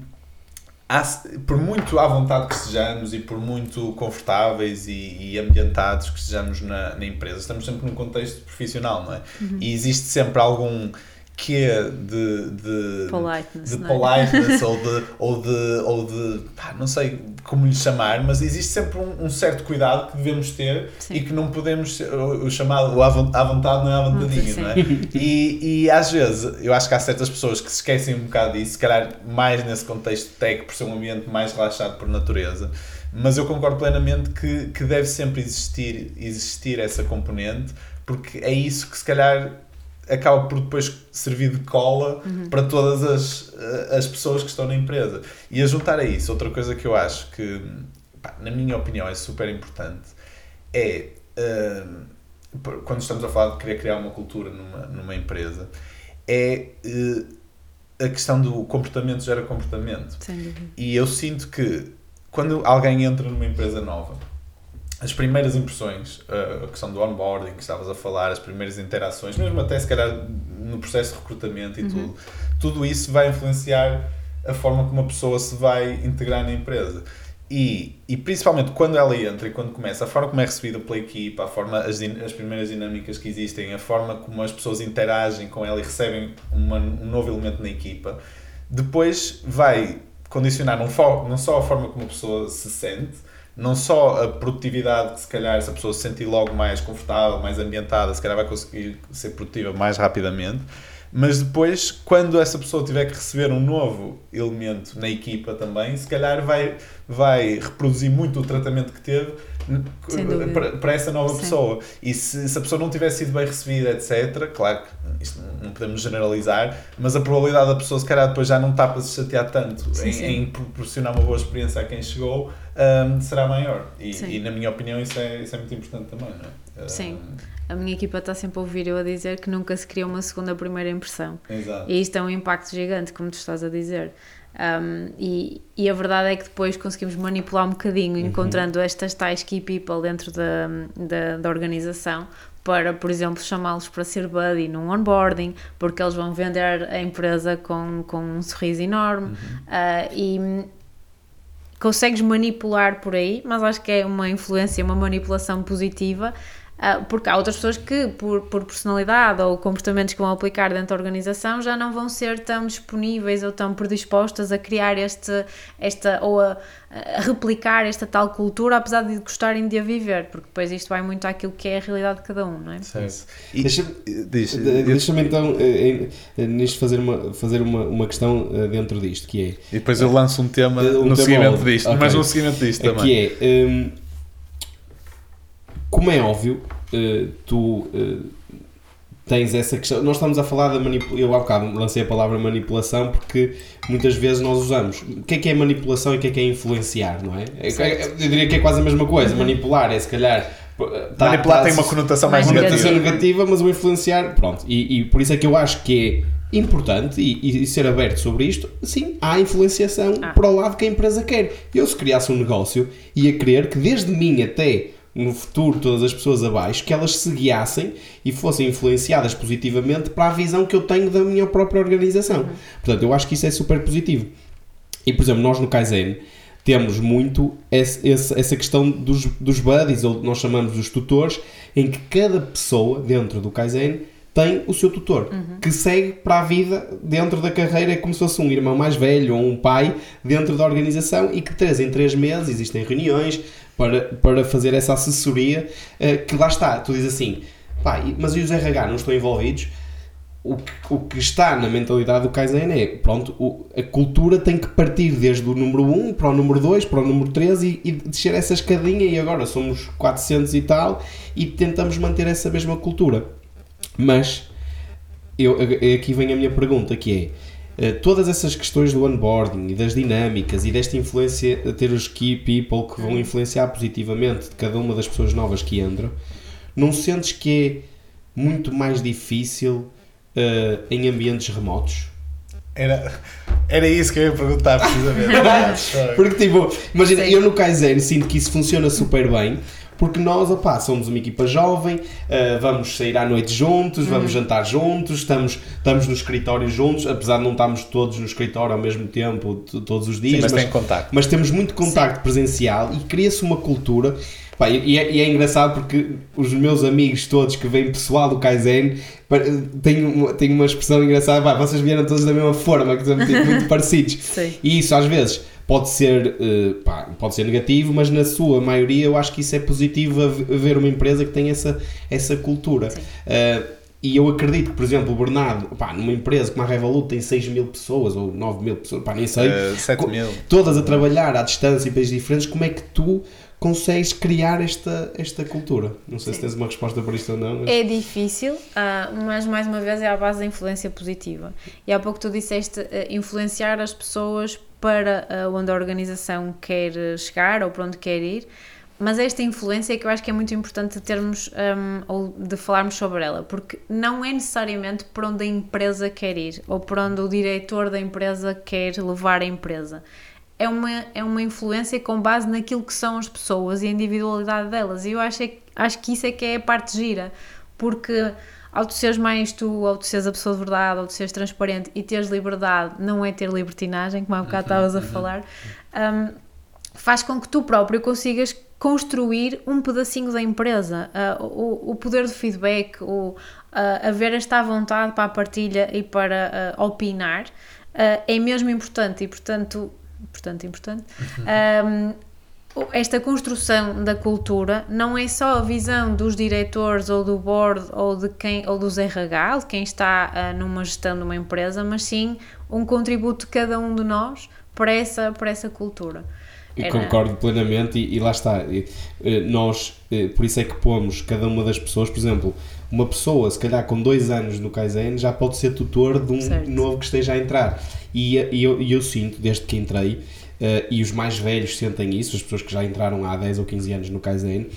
há, por muito à vontade que sejamos e por muito confortáveis e, e ambientados que sejamos na, na, empresa, estamos sempre num contexto profissional, não é? Uhum. E existe sempre algum que é de, de politeness, de não é? politeness ou de, ou de, ou de pá, não sei como lhe chamar, mas existe sempre um, um certo cuidado que devemos ter Sim. e que não podemos, o, o chamado o à vontade não é à vontadinha, não é? E, e às vezes eu acho que há certas pessoas que se esquecem um bocado disso, se calhar mais nesse contexto tech, por ser um ambiente mais relaxado por natureza, mas eu concordo plenamente que, que deve sempre existir, existir essa componente, porque é isso que se calhar acaba por depois servir de cola uhum. para todas as, eh, as pessoas que estão na empresa. E a juntar a isso, outra coisa que eu acho que, pá, na minha opinião, é super importante é uh, quando estamos a falar de querer criar uma cultura numa, numa empresa, é uh, a questão do comportamento gera comportamento. E eu sinto que quando alguém entra numa empresa nova as primeiras impressões, a questão do onboarding que estavas a falar, as primeiras interações, mesmo até se calhar no processo de recrutamento e uhum. tudo, tudo isso vai influenciar a forma como uma pessoa se vai integrar na empresa. E, e principalmente quando ela entra e quando começa, a forma como é recebida pela equipa, a forma, as, as primeiras dinâmicas que existem, a forma como as pessoas interagem com ela e recebem uma, um novo elemento na equipa, depois vai condicionar não, não só a forma como a pessoa se sente, não só a produtividade, que se calhar se a pessoa se sentir logo mais confortável, mais ambientada, se calhar vai conseguir ser produtiva mais rapidamente, mas depois, quando essa pessoa tiver que receber um novo elemento na equipa também, se calhar vai, vai reproduzir muito o tratamento que teve para, para essa nova Sim. pessoa. E se, se, a pessoa não tiver sido bem recebida, etc., claro que isto não podemos generalizar, mas a probabilidade da pessoa, se calhar, depois já não está para se chatear tanto sim, em, sim. em, proporcionar uma boa experiência a quem chegou, um, será maior. E, e, na minha opinião, isso é, isso é muito importante também, não é? Sim. A minha equipa está sempre a ouvir eu a dizer que nunca se cria uma segunda primeira impressão. Exato. E isto é um impacto gigante, como tu estás a dizer. Um, e, e, a verdade é que depois conseguimos manipular um bocadinho, uhum. encontrando estas tais key people dentro da, da, da organização, para, por exemplo, chamá-los para ser buddy num onboarding, porque eles vão vender a empresa com, com um sorriso enorme. Uhum. Uh, e consegues manipular por aí, mas acho que é uma influência, uma manipulação positiva porque há outras pessoas que, por, por personalidade ou comportamentos que vão aplicar dentro da organização, já não vão ser tão disponíveis ou tão predispostas a criar este, esta ou a, a replicar esta tal cultura, apesar de gostarem de a viver, porque depois isto vai muito àquilo que é a realidade de cada um, não é? Certo. Deixa-me deixa, deixa então, eh, eh, nisto, fazer, uma, fazer uma, uma questão eh, dentro disto, que é... E depois eu lanço um tema um no tema seguimento disto, okay. mas no seguimento disto também. Que é... Um, como é óbvio, uh, tu uh, tens essa questão. Nós estamos a falar da manipulação. Eu há bocado lancei a palavra manipulação porque muitas vezes nós usamos. O que é que é manipulação e o que é que é influenciar, não é? é eu diria que é quase a mesma coisa. Manipular é se calhar. Tá, Manipular tá, tem uma conotação mais, mais negativa. negativa, mas o influenciar, pronto. E, e, por isso é que eu acho que é importante e, e ser aberto sobre isto. Sim, há influenciação ah. para o lado que a empresa quer. Eu, se criasse um negócio, ia querer que desde mim até no futuro todas as pessoas abaixo, que elas se guiassem e fossem influenciadas positivamente para a visão que eu tenho da minha própria organização. Uhum. Portanto, eu acho que isso é super positivo. E, por exemplo, nós no Kaizen temos muito esse, esse, essa questão dos, dos buddies, ou nós chamamos os tutores, em que cada pessoa dentro do Kaizen tem o seu tutor, uhum. que segue para a vida dentro da carreira, como se fosse um irmão mais velho ou um pai dentro da organização e que de 3 em 3 meses existem reuniões, para, para fazer essa assessoria uh, que lá está, tu dizes assim, pá, mas e os RH não estão envolvidos? o que, o que está na mentalidade do Kaizen é, pronto, o, a cultura tem que partir desde o número 1 para o número 2, para o número 3 e, e descer essa escadinha e agora somos 400 e tal e tentamos manter essa mesma cultura. Mas, eu, aqui vem a minha pergunta que é, eh, todas essas questões do onboarding e das dinâmicas e desta influência, ter os key people que vão influenciar positivamente de cada uma das pessoas novas que entram, não sentes que é muito mais difícil uh, em ambientes remotos? Era, era isso que eu ia perguntar precisamente. porque tipo, imagina, Sim. eu no Kaizen sinto que isso funciona super bem. Porque nós, opá, somos uma equipa jovem, uh, vamos sair à noite juntos, vamos uhum. jantar juntos, estamos, estamos no escritório juntos, apesar de não estarmos todos no escritório ao mesmo tempo, todos os dias. Sim, mas, mas, tem contacto. mas temos muito contacto Sim. presencial e cria-se uma cultura Pá, e, é, e, é, engraçado porque os meus amigos todos que vêm pessoal do Kaizen têm, uma, têm uma expressão engraçada, pá, vocês vieram todos da mesma forma, que são tipo, muito parecidos. Sim. E isso às vezes pode ser, uh, pá, pode ser negativo, mas na sua maioria eu acho que isso é positivo a ver uma empresa que tem essa, essa cultura. Uh, e eu acredito que, por exemplo, o Bernardo, pá, numa empresa como a Revolut tem 6 mil pessoas ou 9 mil pessoas, pá, nem sei, uh, 7 mil. todas a trabalhar à distância em países diferentes, como é que tu consegues criar esta, esta cultura. Não sei Sim. se tens uma resposta para isto ou não. Mas... É difícil, uh, mas mais uma vez é à base da influência positiva. E há pouco tu disseste uh, influenciar as pessoas para uh, onde a organização quer chegar ou para onde quer ir. Mas esta influência é que eu acho que é muito importante termos um, ou de falarmos sobre ela, porque não é necessariamente para onde a empresa quer ir ou para onde o diretor da empresa quer levar a empresa é uma, é uma influência com base naquilo que são as pessoas e a individualidade delas. E eu acho, é, acho que isso é que é a parte gira, porque ao tu seres mais tu, ao tu seres a pessoa de verdade, ao tu seres transparente e teres liberdade, não é ter libertinagem, como há bocado estavas a uhum. falar, um, faz com que tu próprio consigas construir um pedacinho da empresa. Uh, o, o poder de feedback, o, uh, haver esta vontade para a partilha e para uh, opinar, uh, é mesmo importante e, portanto, importante, importante. Um, esta construção da cultura não é só a visão dos diretores ou do board ou de quem ou dos RH, de quem está uh, numa gestão de uma empresa, mas sim um contributo de cada um de nós para essa, para essa cultura. E concordo plenamente, e, e, lá está. Eh, nós, eh, por isso é que pomos cada uma das pessoas, por exemplo, uma pessoa, se calhar com dois anos no Kaizen, já pode ser tutor de um certo. novo que esteja a entrar. E, e eu, eu, sinto, desde que entrei, uh, e os mais velhos sentem isso, as pessoas que já entraram há 10 ou 15 anos no Kaizen,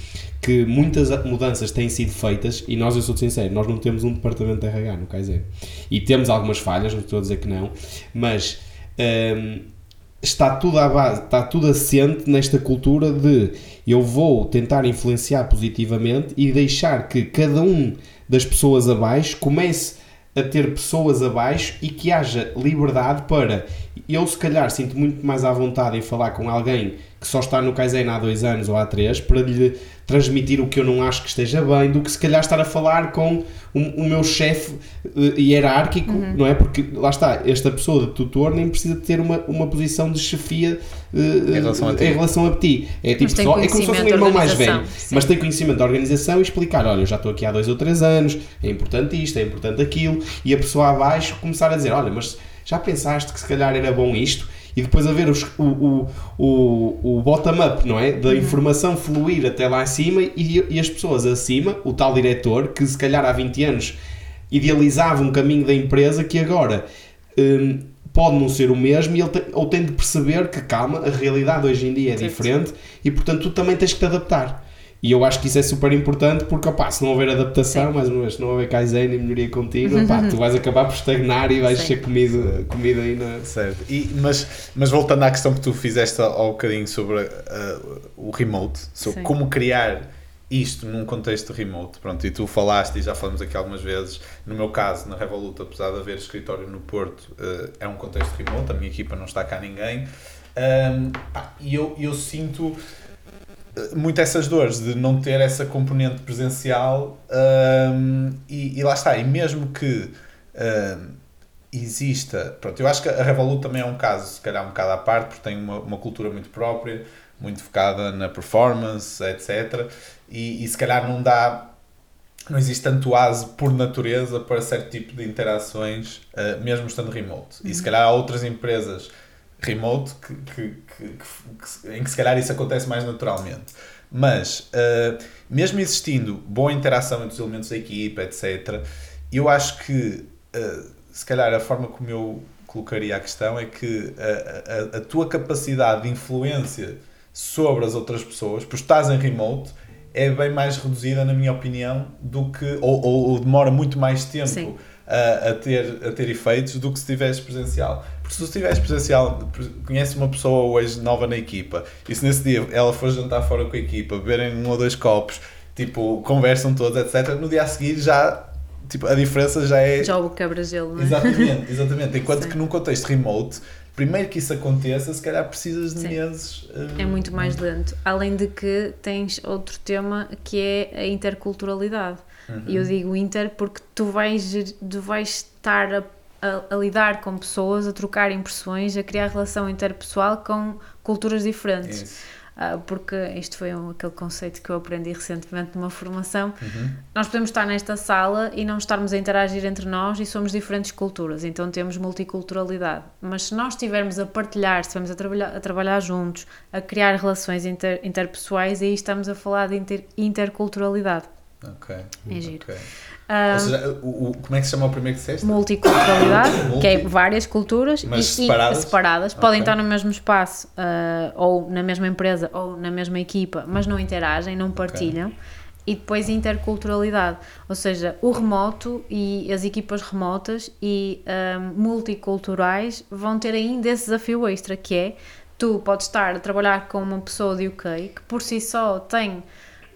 que muitas mudanças têm sido feitas, e nós, eu sou sincero, nós não temos um departamento de RH no Kaizen. E temos algumas falhas, não estou a dizer que não, mas. Um, ehm, está tudo à base, está tudo assente nesta cultura de eu vou tentar influenciar positivamente e deixar que cada um das pessoas abaixo comece a ter pessoas abaixo e que haja liberdade para eu se calhar sinto muito mais à vontade em falar com alguém que só está no Kaizen há dois anos ou há três para lhe transmitir o que eu não acho que esteja bem do que se calhar estar a falar com o, o meu chefe uh, hierárquico, uhum. não é? Porque lá está, esta pessoa de tutor nem precisa ter uma, uma posição de chefia uh, em, relação em, relação a ti. É tipo só, é como se fosse um irmão mais velho, sim. mas tem conhecimento da organização e explicar: olha, eu já estou aqui há dois ou três anos, é importante isto, é importante aquilo, e a pessoa abaixo começar a dizer: olha, mas já pensaste que se calhar era bom isto? E depois haver os, o, o, o, o bottom-up, não é? Da uhum. informação fluir até lá acima e, e as pessoas acima, o tal diretor, que se calhar há 20 anos idealizava um caminho da empresa que agora um, pode não ser o mesmo e ele ou tem de perceber que, calma, a realidade hoje em dia é diferente e portanto tu também tens que te adaptar. E eu acho que isso é super importante porque, opá, se não houver adaptação, Sim. mais uma vez, se não houver Kaizen e melhoria contigo, opá, tu vais acabar por estagnar e vais Sim. ser comida, comida aí na... Certo. E, mas, mas voltando à questão que tu fizeste ao bocadinho sobre uh, o remote, sobre Sim. como criar isto num contexto remote, pronto, e tu falaste e já falamos aqui algumas vezes, no meu caso, na Revolut, apesar de haver escritório no Porto, uh, é um contexto remote, a minha equipa não está cá ninguém, um, pá, e eu, eu sinto muito essas dores de não ter essa componente presencial um, e, e, lá está, e mesmo que um, exista, pronto, eu acho que a Revolut também é um caso, se calhar um bocado à parte, porque tem uma, uma cultura muito própria, muito focada na performance, etc. E, e se calhar não dá não existe tanto ase por natureza para certo tipo de interações, uh, mesmo estando remote. E se calhar há outras empresas remote que, que, que, em que se calhar isso acontece mais naturalmente. Mas, uh, mesmo existindo boa interação entre os elementos da equipa, etc., eu acho que, uh, se calhar, a forma como eu colocaria a questão é que a, a, a tua capacidade de influência sobre as outras pessoas, por estás em remote, é bem mais reduzida, na minha opinião, do que. ou, ou, ou demora muito mais tempo a, a, ter, a ter efeitos do que se estivesse presencial. Porque se tu estiveres presencial, conheces uma pessoa hoje nova na equipa, e se nesse dia ela for jantar fora com a equipa, beberem um ou dois copos, tipo, conversam todos, etc., no dia a seguir já. Tipo, a diferença já é. Já o quebra-gelo, é? Exatamente, exatamente. Enquanto Sim. que num contexto remote, primeiro que isso aconteça, se calhar precisas de Sim. meses. Uh, é muito mais lento. Além de que tens outro tema que é a interculturalidade. Uhum. E eu digo inter porque tu vais, tu vais estar a, a, a, lidar com pessoas, a trocar impressões, a criar relação interpessoal com culturas diferentes. Isso. Ah, porque isto foi um, aquele conceito que eu aprendi recentemente numa formação. Uhum. Nós podemos estar nesta sala e não estarmos a interagir entre nós e somos diferentes culturas, então temos multiculturalidade. Mas se nós estivermos a partilhar, se estivermos a trabalhar, a trabalhar juntos, a criar relações inter, interpessoais, aí estamos a falar de inter, interculturalidade. Ok. É giro. Okay. Um, Ou seja, o, o, como é que se chama o primeiro que disseste? Multiculturalidade, Multi. que é várias culturas Mas e, separadas, e separadas. Okay. podem estar no mesmo espaço uh, ou na mesma empresa ou na mesma equipa, mas não interagem, não partilham. Okay. E depois interculturalidade, ou seja, o remoto e as equipas remotas e um, multiculturais vão ter ainda esse desafio extra que é tu podes estar a trabalhar com uma pessoa de UK que por si só tem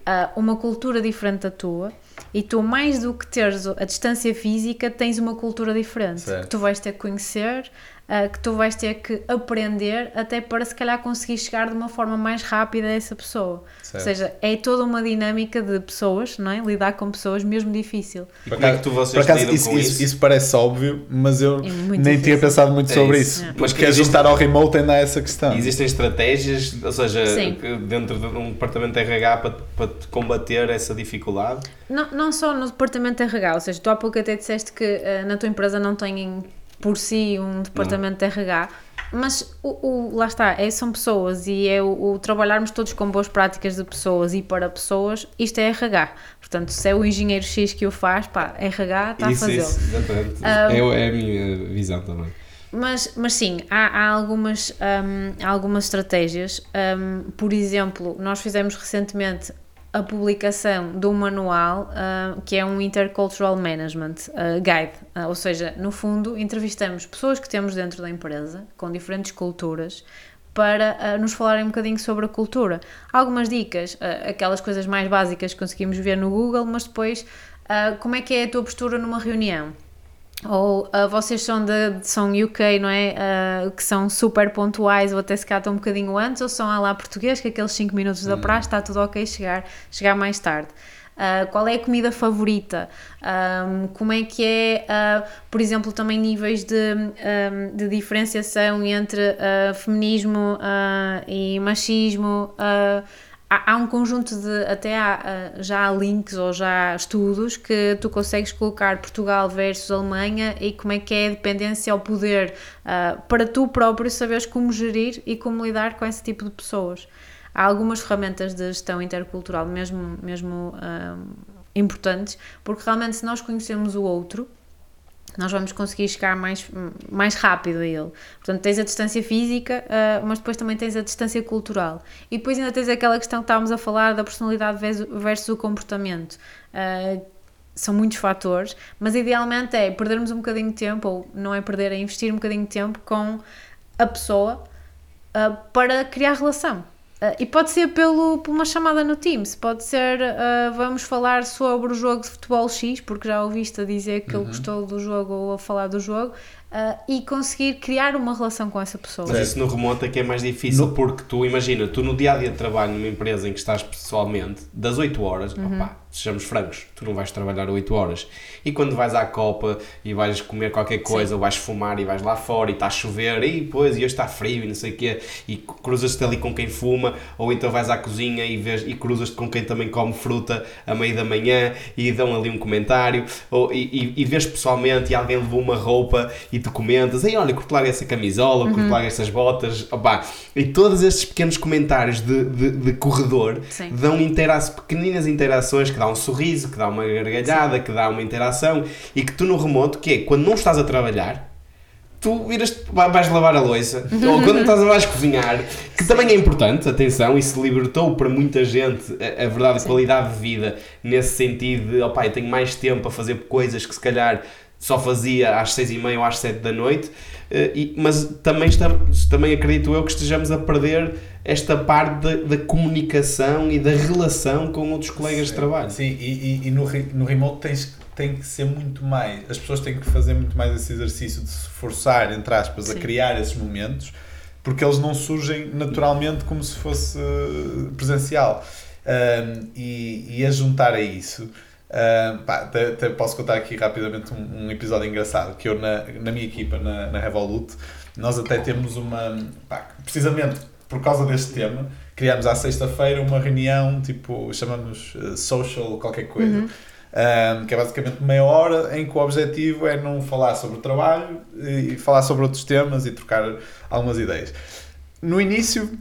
uh, uma cultura diferente da tua e tu, mais do que teres a distância física, tens uma cultura diferente certo. que tu vais ter que conhecer, uh, que tu vais ter que aprender, até para se calhar conseguir chegar de uma forma mais rápida a essa pessoa. Certo. Ou seja, é toda uma dinâmica de pessoas, não é? Lidar com pessoas mesmo difícil. E como é que tu vocês por acaso, isso, isso? isso, isso? parece óbvio, mas eu é nem difícil. tinha pensado muito é sobre isso. É. Mas que juntar ao remote ainda há essa questão. Existem estratégias, ou seja, Sim. dentro de um departamento de RH para, para combater essa dificuldade? Não, não só no departamento de RH, ou seja, tu há pouco até disseste que uh, na tua empresa não têm por si um departamento de RH, mas o, o, lá está, é, são pessoas e é o, o, trabalharmos todos com boas práticas de pessoas e para pessoas, isto é RH. Portanto, se é o engenheiro X que o faz, pá, RH está a fazê-lo. Isso, exatamente. Um, é, é a minha visão também. Mas, mas sim, há, há algumas, um, algumas estratégias. Um, por exemplo, nós fizemos recentemente a publicação de um manual uh, que é um Intercultural Management uh, Guide, uh, ou seja, no fundo, entrevistamos pessoas que temos dentro da empresa com diferentes culturas para nos falarem um bocadinho sobre a cultura. Algumas dicas, aquelas coisas mais básicas que conseguimos ver no Google, mas depois como é que é a tua postura numa reunião? Ou uh, vocês são, de, são UK, não é? Uh, que são super pontuais ou até se catam um bocadinho antes, ou são a lá português, que aqueles 5 minutos da hum. praxe está tudo ok chegar, chegar mais tarde. Uh, qual é a comida favorita? Um, como é que é, por exemplo, também níveis de, um, de diferenciação entre feminismo e machismo? Há, há, um conjunto de, até há, já há links ou já há estudos que tu consegues colocar Portugal versus Alemanha e como é que é a dependência ao poder uh, para tu próprio saberes como gerir e como lidar com esse tipo de pessoas. Há algumas ferramentas de gestão intercultural mesmo, mesmo uh, importantes, porque realmente se nós conhecemos o outro, nós vamos conseguir chegar mais, mais rápido a ele. Portanto, tens a distância física, uh, mas depois também tens a distância cultural. E depois ainda tens aquela questão que estávamos a falar da personalidade versus o comportamento. Uh, são muitos fatores, mas idealmente é perdermos um bocadinho de tempo, ou não é perder, é investir um bocadinho de tempo com a pessoa uh, para criar relação. Uh, e pode ser pelo, por uma chamada no Teams, pode ser uh, vamos falar sobre o jogo de futebol X, porque já ouviste a dizer que uhum. ele gostou do jogo ou a falar do jogo, uh, e conseguir criar uma relação com essa pessoa. Mas isso no remoto é que é mais difícil, porque tu imagina, tu no dia a dia de trabalho numa empresa em que estás pessoalmente, das 8 horas, Uhum. opá, sejamos francos, tu não vais trabalhar 8 horas. E quando vais à copa e vais comer qualquer coisa, ou vais fumar e vais lá fora e está a chover, e pois, e hoje está frio e não sei o quê, e cruzas-te ali com quem fuma, ou então vais à cozinha e, vês, e cruzas-te com quem também come fruta a meio da manhã e dão ali um comentário, ou, e, e, e vês pessoalmente e alguém levou uma roupa e tu comentas, ei olha, curto essa camisola, curto larga essas botas, opá, e todos estes pequenos comentários de, de, de corredor Sim. dão intera pequeninas interações que dá um sorriso, que dá uma gargalhada, que dá uma interação e que tu no remoto, que é quando não estás a trabalhar, tu viras, vai- vais lavar a louça, ou quando estás a vais cozinhar, que também é importante, atenção, e se libertou para muita gente a, a verdade, a qualidade de vida, nesse sentido de, opá, eu tenho mais tempo a fazer coisas que se calhar só fazia às seis e meia ou às sete da noite, e- mas também, estamos, também acredito eu que estejamos a perder esta parte da, comunicação e da relação com outros colegas de trabalho. Sim, e, e, e no, no remote tens, tem que ser muito mais. As pessoas têm que fazer muito mais esse exercício de se forçar, entre aspas, a Sim. criar esses momentos, porque eles não surgem naturalmente como se fosse eh, presencial. Ahm, e, e a juntar a isso. Pá, até, até posso contar aqui rapidamente um, um episódio engraçado que eu na, na minha equipa na, na Revolut nós até temos uma pá, precisamente por causa deste tema criámos à sexta-feira uma reunião tipo chamamos eh, social qualquer coisa um, que é basicamente meia hora em que o objetivo é não falar sobre o trabalho e falar sobre outros temas e trocar algumas ideias. No início,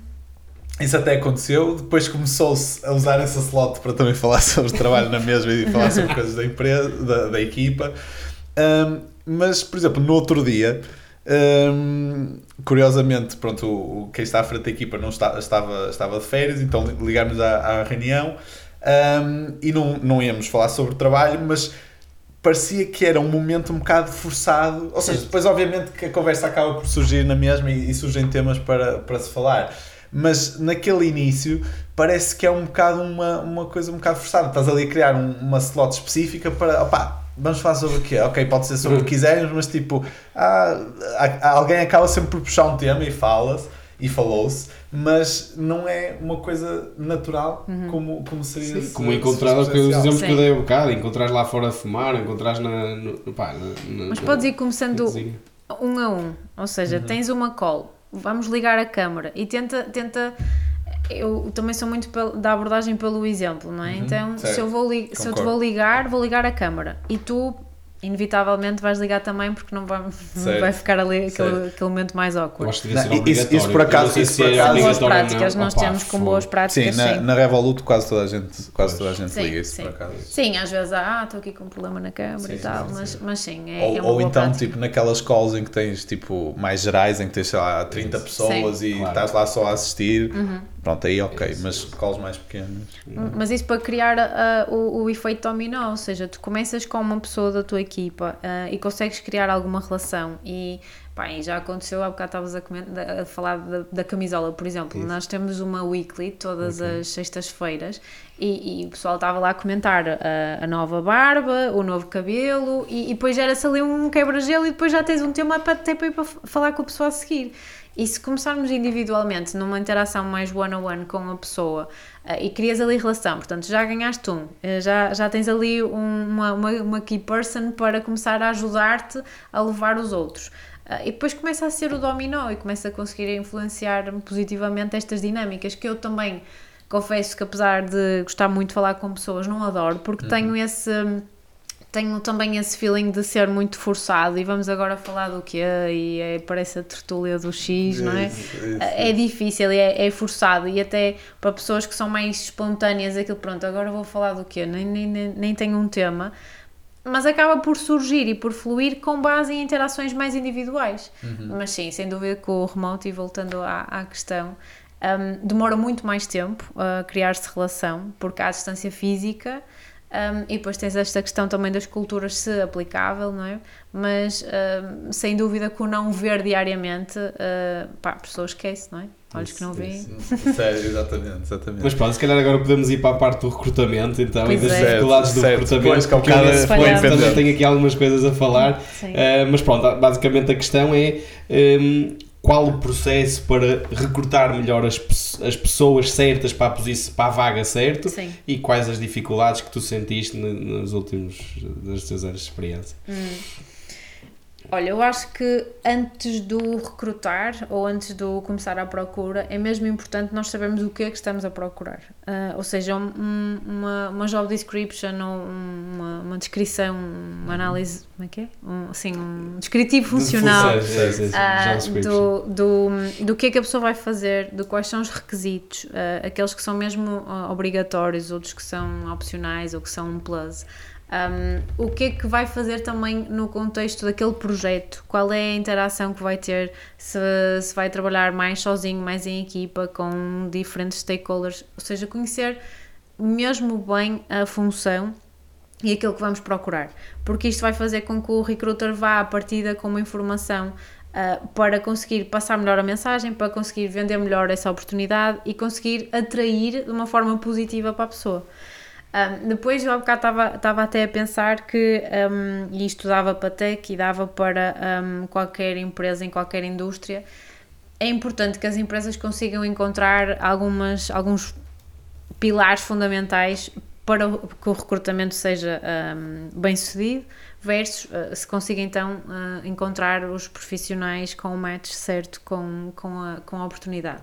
isso até aconteceu, depois começou-se a usar essa slot para também falar sobre o trabalho na mesma e falar sobre coisas da empresa, da, da equipa. Um, mas, por exemplo, no outro dia, um, curiosamente, pronto, o, o- quem está à frente da equipa não está, estava, estava de férias, então ligámos à, à reunião um, e não, não íamos falar sobre o trabalho, mas parecia que era um momento um bocado forçado. Ou seja, depois, obviamente, que a conversa acaba por surgir na mesma e, e surgem temas para, para se falar. Mas naquele início parece que é um bocado uma, uma coisa um bocado forçada. Estás ali a criar um- uma slot específica para. Opá, vamos falar sobre o quê? Ok, pode ser sobre o que quisermos, mas tipo, ah, há- alguém acaba sempre por puxar um tema e fala-se e falou-se, mas não é uma coisa natural como, como seria Sim, se- como encontrar fosse os exemplos que eu dei há bocado, encontrares lá fora a fumar, encontrares na, no, pá, na, na- Mas na- podes ir começando um a um, ou seja, Uhum. tens uma call, vamos ligar a câmara e tenta, tenta eu também sou muito da abordagem pelo exemplo, não é? Então, se Uhum. eu, vou se eu te vou ligar, vou ligar a câmara e tu, inevitavelmente, vais ligar também porque não vai, Certo. vai ficar ali aquele, aquele momento mais awkward. Não, isso- isso por acaso- isso se por é Boas ou práticas, não. nós Opa, temos com boas práticas, sim. na, na Revolut quase toda a gente, quase toda a gente Sim, liga isso sim. por acaso. Sim, às vezes, ah, estou aqui com um problema na câmara e tal, sim, mas, sim. mas sim, é, Ou, é uma ou boa então, prática. tipo, naquelas calls em que tens, tipo, mais gerais, em que tens, sei lá, 30 pessoas e Claro. estás lá só a assistir, Uhum. Pronto, aí ok, Isso, mas isso. calls mais pequenas. Mas isso para criar ah, o, o efeito dominó, ou seja, tu começas com uma pessoa da tua equipa ah, e consegues criar alguma relação e, pá, e já aconteceu, há bocado estavas a, a falar da, da camisola, por exemplo, nós temos uma weekly todas as sextas-feiras e, e o pessoal estava lá a comentar a, a nova barba, o novo cabelo e, e depois gera-se ali um quebra-gelo e depois já tens um tema para, até para ir para falar com a pessoa a seguir. E se começarmos individualmente, numa interação mais one-on-one com a pessoa eh, e crias ali relação, portanto já ganhaste um, eh, já, já tens ali um- uma, uma, uma key person para começar a ajudar-te a levar os outros. Eh, E depois começa a ser o dominó e começa a conseguir influenciar positivamente estas dinâmicas que eu também confesso que apesar de gostar muito de falar com pessoas, não adoro, porque tenho esse tenho também esse feeling de ser muito forçado e vamos agora falar do quê? E é, parece a tertúlia do X, não é? Isso, isso, É difícil, é, é forçado e até para pessoas que são mais espontâneas, aquilo pronto, agora vou falar do quê? Nem, nem, nem, nem tenho um tema, mas acaba por surgir e por fluir com base em interações mais individuais. Mas sim, sem dúvida que o remote, e voltando à, à questão, um, demora muito mais tempo a criar-se relação, porque há distância física. Um, e depois tens esta questão também das culturas, se aplicável, não é? Mas um, sem dúvida que o não ver diariamente, uh, pá, a pessoa esquece, não é? olhos que não veem. Sério, exatamente, exatamente. Mas pronto, se calhar agora podemos ir para a parte do recrutamento então Pois e das é. dificuldades do Certo, recrutamento. pois, é porque ponto também tenho aqui algumas coisas a falar. Sim. Uh, mas pronto, basicamente a questão é um, qual o processo para recrutar melhor as, as pessoas certas para a, posição, para a vaga certa Sim. e quais as dificuldades que tu sentiste nos últimos dos teus anos de experiência. Olha, eu acho que antes do recrutar ou antes do começar a procura, é mesmo importante nós sabermos o que é que estamos a procurar. Ah, ou seja, um- um- uma, uma job description ou uma, uma descrição, uma análise, como é que é? Um, assim, um descritivo funcional. Description. do, do, do que é que a pessoa vai fazer, de quais são os requisitos, ah, aqueles que são mesmo obrigatórios, outros que são opcionais ou que são um plus. Um, o que é que vai fazer também no contexto daquele projeto? Qual é a interação que vai ter? Se, se vai trabalhar mais sozinho, mais em equipa, com diferentes stakeholders? Ou seja, conhecer mesmo bem a função e aquilo que vamos procurar. Porque isto vai fazer com que o recruiter vá à partida com uma informação ah, para conseguir passar melhor a mensagem, para conseguir vender melhor essa oportunidade e conseguir atrair de uma forma positiva para a pessoa. Um, depois eu há bocado estava- até a pensar que, um, e isto dava para tech e dava para um, qualquer empresa em qualquer indústria, é importante que as empresas consigam encontrar algumas, alguns pilares fundamentais para que o recrutamento seja bem sucedido, versus uh, se consiga então uh, encontrar os profissionais com o match certo com, com, a, com a oportunidade.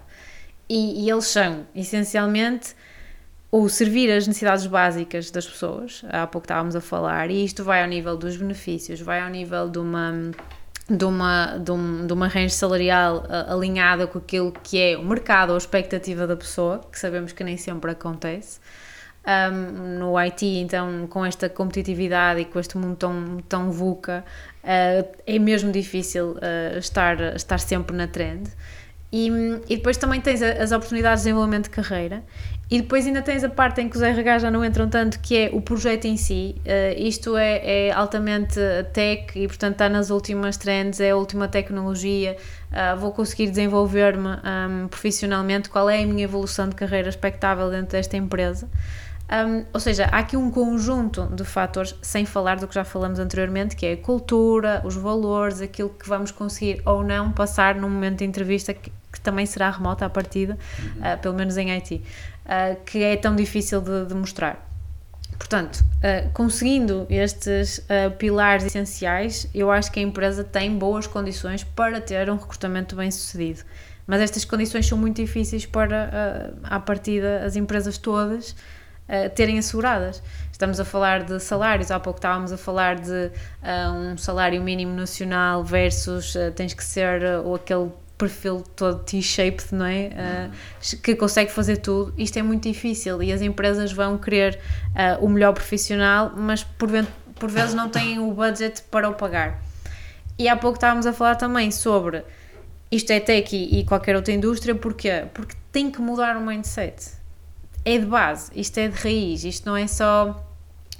E, e eles são, essencialmente, o servir as necessidades básicas das pessoas, há pouco estávamos a falar, e isto vai ao nível dos benefícios, vai ao nível de uma de uma, de, um, de uma range salarial ah, alinhada com aquilo que é o mercado ou a expectativa da pessoa, que sabemos que nem sempre acontece. Um, no IT, então, com esta competitividade e com este mundo tão, tão VUCA, uh, é mesmo difícil uh, estar, estar sempre na trend. E, e depois também tens as oportunidades de desenvolvimento de carreira e depois ainda tens a parte em que os RH já não entram tanto, que é o projeto em si. Uh, isto é, é altamente tech e, portanto, está nas últimas trends, é a última tecnologia. Uh, vou conseguir desenvolver-me um, profissionalmente. Qual é a minha evolução de carreira expectável dentro desta empresa? Um, ou seja, há aqui um conjunto de fatores, sem falar do que já falamos anteriormente, que é a cultura, os valores, aquilo que vamos conseguir ou não passar num momento de entrevista que, que também será remota à partida, uh, pelo menos em IT, uh, que é tão difícil de, de mostrar. Portanto, uh, conseguindo estes uh, pilares essenciais, eu acho que a empresa tem boas condições para ter um recrutamento bem sucedido. Mas estas condições são muito difíceis para, à partida, as empresas todas terem asseguradas. Estamos a falar de salários, há pouco estávamos a falar de um salário mínimo nacional versus tens que ser ou aquele perfil todo T-shaped, não é? Uh, que consegue fazer tudo. Isto é muito difícil e as empresas vão querer uh, o melhor profissional, mas por, por vezes não têm o budget para o pagar. E há pouco estávamos a falar também sobre isto é tech e, e qualquer outra indústria, porquê? Porque tem que mudar o mindset. É de base, isto é de raiz, isto não é só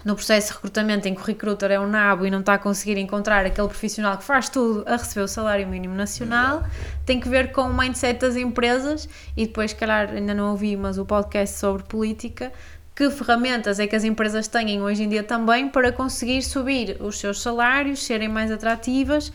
no processo de recrutamento em que o recruiter é um nabo e não está a conseguir encontrar aquele profissional que faz tudo a receber o salário mínimo nacional, tem que ver com o mindset das empresas e depois, se calhar, ainda não ouvi, mas o podcast sobre política, que ferramentas é que as empresas têm hoje em dia também para conseguir subir os seus salários, serem mais atrativas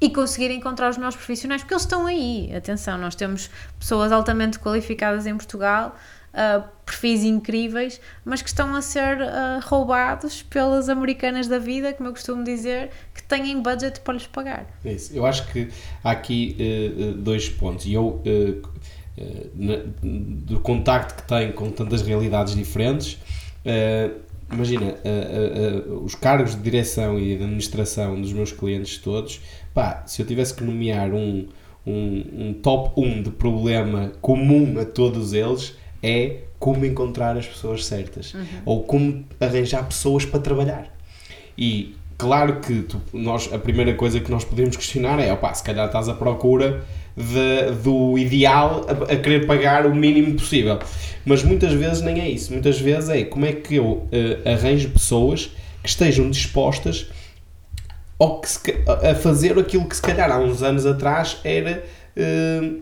e conseguir encontrar os melhores profissionais, porque eles estão aí. Atenção, nós temos pessoas altamente qualificadas em Portugal, uh, perfis incríveis, mas que estão a ser uh, roubados pelas americanas da vida, como eu costumo dizer, que têm budget para lhes pagar. Isso. Eu acho que há aqui eh, dois pontos. E eu, na- do contacto que tenho com tantas realidades diferentes, imagina, eh, eh, eh, os cargos de direção e de administração dos meus clientes todos, pá, se eu tivesse que nomear um, um, um top 1 de problema comum a todos eles, é como encontrar as pessoas certas. Ou como arranjar pessoas para trabalhar. E claro que tu- nós, a primeira coisa que nós podemos questionar é, opá, se calhar estás à procura de- do ideal a, a querer pagar o mínimo possível. Mas muitas vezes nem é isso. Muitas vezes é como é que eu eh, arranjo pessoas que estejam dispostas ao que se a fazer aquilo que se calhar há uns anos atrás era eh,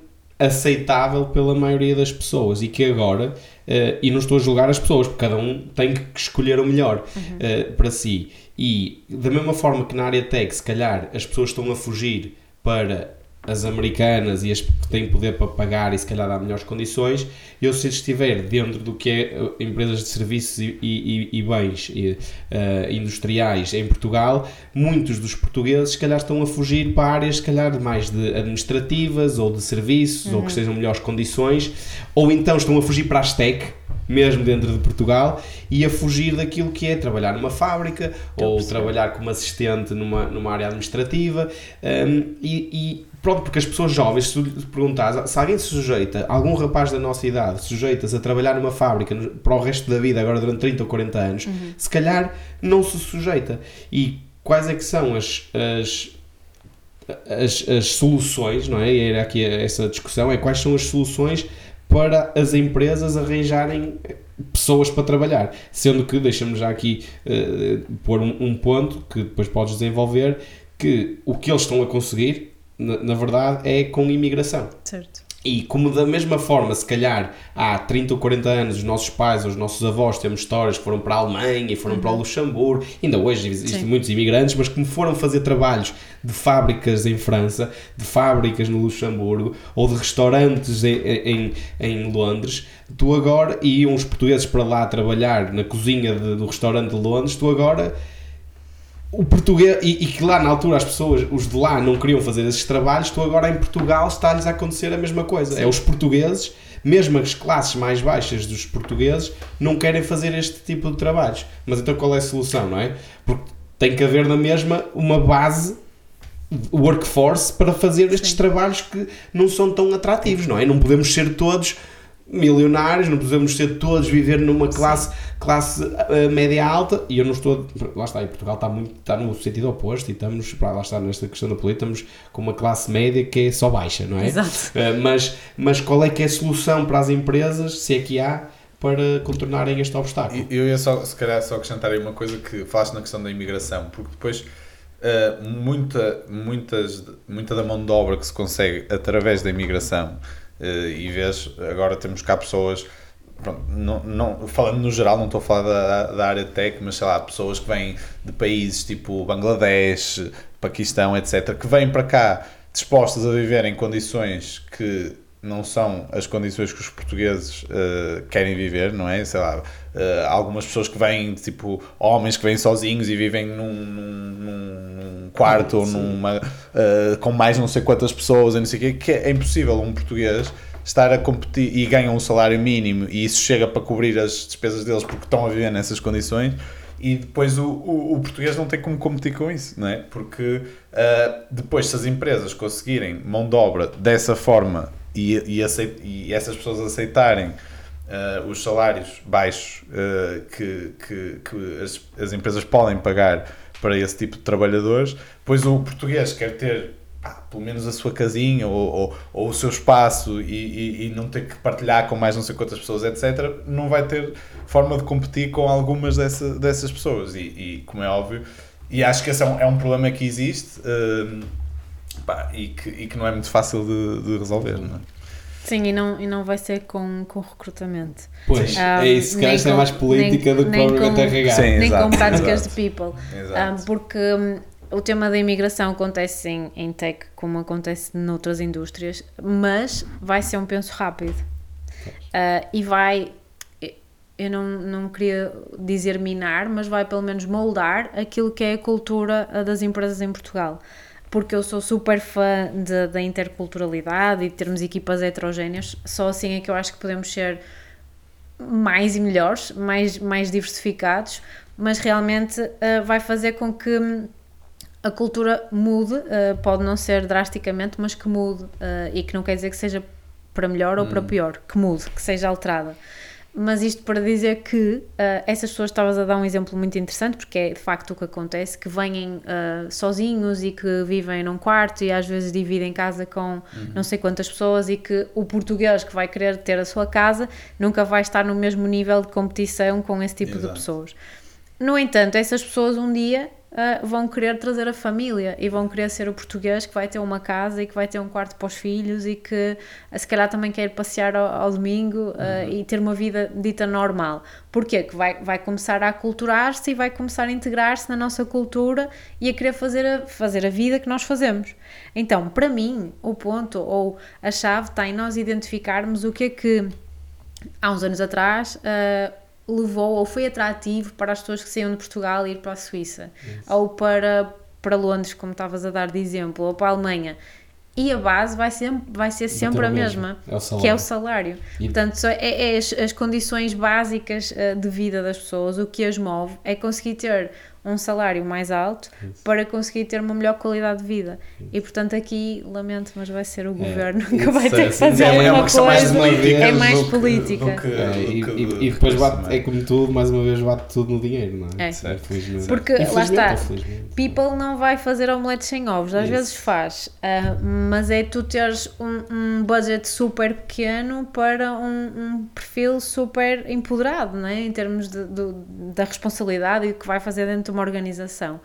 aceitável pela maioria das pessoas e que agora, uh, e não estou a julgar as pessoas, porque cada um tem que escolher o melhor uh, para si. E da mesma forma que na área tech, se calhar as pessoas estão a fugir para as americanas e as que têm poder para pagar e se calhar dar melhores condições, eu se estiver dentro do que é uh, empresas de serviços e, e, e bens e, uh, industriais em Portugal, muitos dos portugueses se calhar estão a fugir para áreas se calhar mais de administrativas ou de serviços uhum. ou que estejam melhores condições, ou então estão a fugir para as tech, mesmo dentro de Portugal, e a fugir daquilo que é trabalhar numa fábrica ou trabalhar como assistente numa, numa área administrativa. Um, e, e, pronto, porque as pessoas jovens, se tu perguntares, se alguém se sujeita, algum rapaz da nossa idade sujeita-se a trabalhar numa fábrica para o resto da vida, agora durante 30 ou 40 anos, uhum. se calhar não se sujeita. E quais é que são as, as as, as soluções, não é? E era aqui essa discussão, é quais são as soluções para as empresas arranjarem pessoas para trabalhar. Sendo que, deixa-me já aqui uh, pôr um, um, ponto que depois podes desenvolver, que o que eles estão a conseguir, na, na verdade, é com imigração. Certo. E como da mesma forma, se calhar há 30 ou 40 anos, os nossos pais ou os nossos avós temos histórias que foram para a Alemanha e foram uhum. para o uhum. Luxemburgo, ainda hoje existem Sim. muitos imigrantes, mas como foram fazer trabalhos de fábricas em França, de fábricas no Luxemburgo ou de restaurantes em, em, em Londres, tu agora, e iam os portugueses para lá trabalhar na cozinha de, do restaurante de Londres, tu agora o português, e, e, que lá na altura as pessoas, os de lá, não queriam fazer esses trabalhos, tu agora em Portugal está-lhes a acontecer a mesma coisa. Sim. É os portugueses, mesmo as classes mais baixas dos portugueses, não querem fazer este tipo de trabalhos. Mas então qual é a solução, não é? Porque tem que haver na mesma uma base workforce para fazer estes Sim. trabalhos que não são tão atrativos, não é? Não podemos ser todos milionários, não podemos ser todos viver numa classe, classe uh, média alta e eu não estou, lá está, em Portugal está, muito, está no sentido oposto e estamos, lá está nesta questão da política, estamos com uma classe média que é só baixa, não é? Exato. Uh, mas, mas qual é que é a solução para as empresas, se é que há, para contornarem este obstáculo? Eu ia só, se calhar, só acrescentar aí uma coisa que falaste na questão da imigração, porque depois uh, muita, muitas, muita da mão de obra que se consegue através da imigração Uh, e vês, agora temos cá pessoas, pronto, não, não, falando no geral, não estou a falar da, da área tech, mas sei lá, pessoas que vêm de países tipo Bangladesh, Paquistão, etc., que vêm para cá dispostas a viver em condições que não são as condições que os portugueses uh, querem viver, não é? Sei lá, uh, algumas pessoas que vêm, tipo, homens que vêm sozinhos e vivem num, num, num quarto ou numa, uh, com mais não sei quantas pessoas e não sei o quê, que é impossível um português estar a competir e ganham um salário mínimo e isso chega para cobrir as despesas deles porque estão a viver nessas condições e depois o, o, o, português não tem como competir com isso, não é? Porque uh, depois, se as empresas conseguirem mão de obra dessa forma e, e, aceit, e essas pessoas aceitarem uh, os salários baixos uh, que, que, que as, as, empresas podem pagar para esse tipo de trabalhadores, pois o português quer ter pá, pelo menos a sua casinha ou, ou, ou o seu espaço e, e, e, não ter que partilhar com mais não sei quantas pessoas, etc., não vai ter forma de competir com algumas dessa, dessas pessoas. E, e como é óbvio, e acho que esse é um, é um problema que existe. Uh, pá, e, que, e que não é muito fácil de, de resolver, não é? Sim, e não, e não vai ser com, com recrutamento. Pois, um, é isso, que esta é mais política nem, do que provavelmente RH. Sim, nem exato, com práticas exato. de people. Um, porque um, o tema da imigração acontece em, em tech como acontece noutras indústrias, mas vai ser um penso rápido. Uh, e vai, eu não, não queria dizer minar, mas vai pelo menos moldar aquilo que é a cultura das empresas em Portugal porque eu sou super fã da interculturalidade e de termos equipas heterogéneas, só assim é que eu acho que podemos ser mais e melhores, mais, mais diversificados, mas realmente uh, vai fazer com que a cultura mude, uh, pode não ser drasticamente, mas que mude, uh, e que não quer dizer que seja para melhor ou para hum. pior, que mude, que seja alterada. Mas isto para dizer que uh, essas pessoas estavas a dar um exemplo muito interessante, porque é de facto o que acontece, que vêm uh, sozinhos e que vivem num quarto e às vezes dividem casa com uhum. não sei quantas pessoas e que o português que vai querer ter a sua casa nunca vai estar no mesmo nível de competição com esse tipo Exato. de pessoas. No entanto, essas pessoas um dia uh, vão querer trazer a família e vão querer ser o português que vai ter uma casa e que vai ter um quarto para os filhos e que uh, se calhar também quer passear ao, ao domingo uh, uhum. e ter uma vida dita normal. Porquê? Que vai, vai começar a aculturar-se e vai começar a integrar-se na nossa cultura e a querer fazer a, fazer a vida que nós fazemos. Então, para mim, o ponto ou a chave está em nós identificarmos o que é que há uns anos atrás levou ou foi atrativo para as pessoas que saíam de Portugal ir para a Suíça Isso. ou para, para Londres, como estavas a dar de exemplo, ou para a Alemanha. E a base vai, ser, vai ser sempre a mesma, é que é o salário. E... Portanto, é, é as, as, condições básicas uh, de vida das pessoas, o que as move é conseguir ter um salário mais alto Isso. para conseguir ter uma melhor qualidade de vida. Isso. E portanto aqui, lamento, mas vai ser o é. governo que vai ter que fazer é, alguma coisa. Mais é mais política. Que, é, e, e, e, depois bate, é como tudo, mais uma vez bate tudo no dinheiro, não é? é. Porque lá está, people não vai fazer omeletes sem ovos, às Isso. vezes faz, uh, mas é tu teres um, um budget super pequeno para um, um, perfil super empoderado, não é? Em termos de, de, da responsabilidade e o que vai fazer dentro uma organização.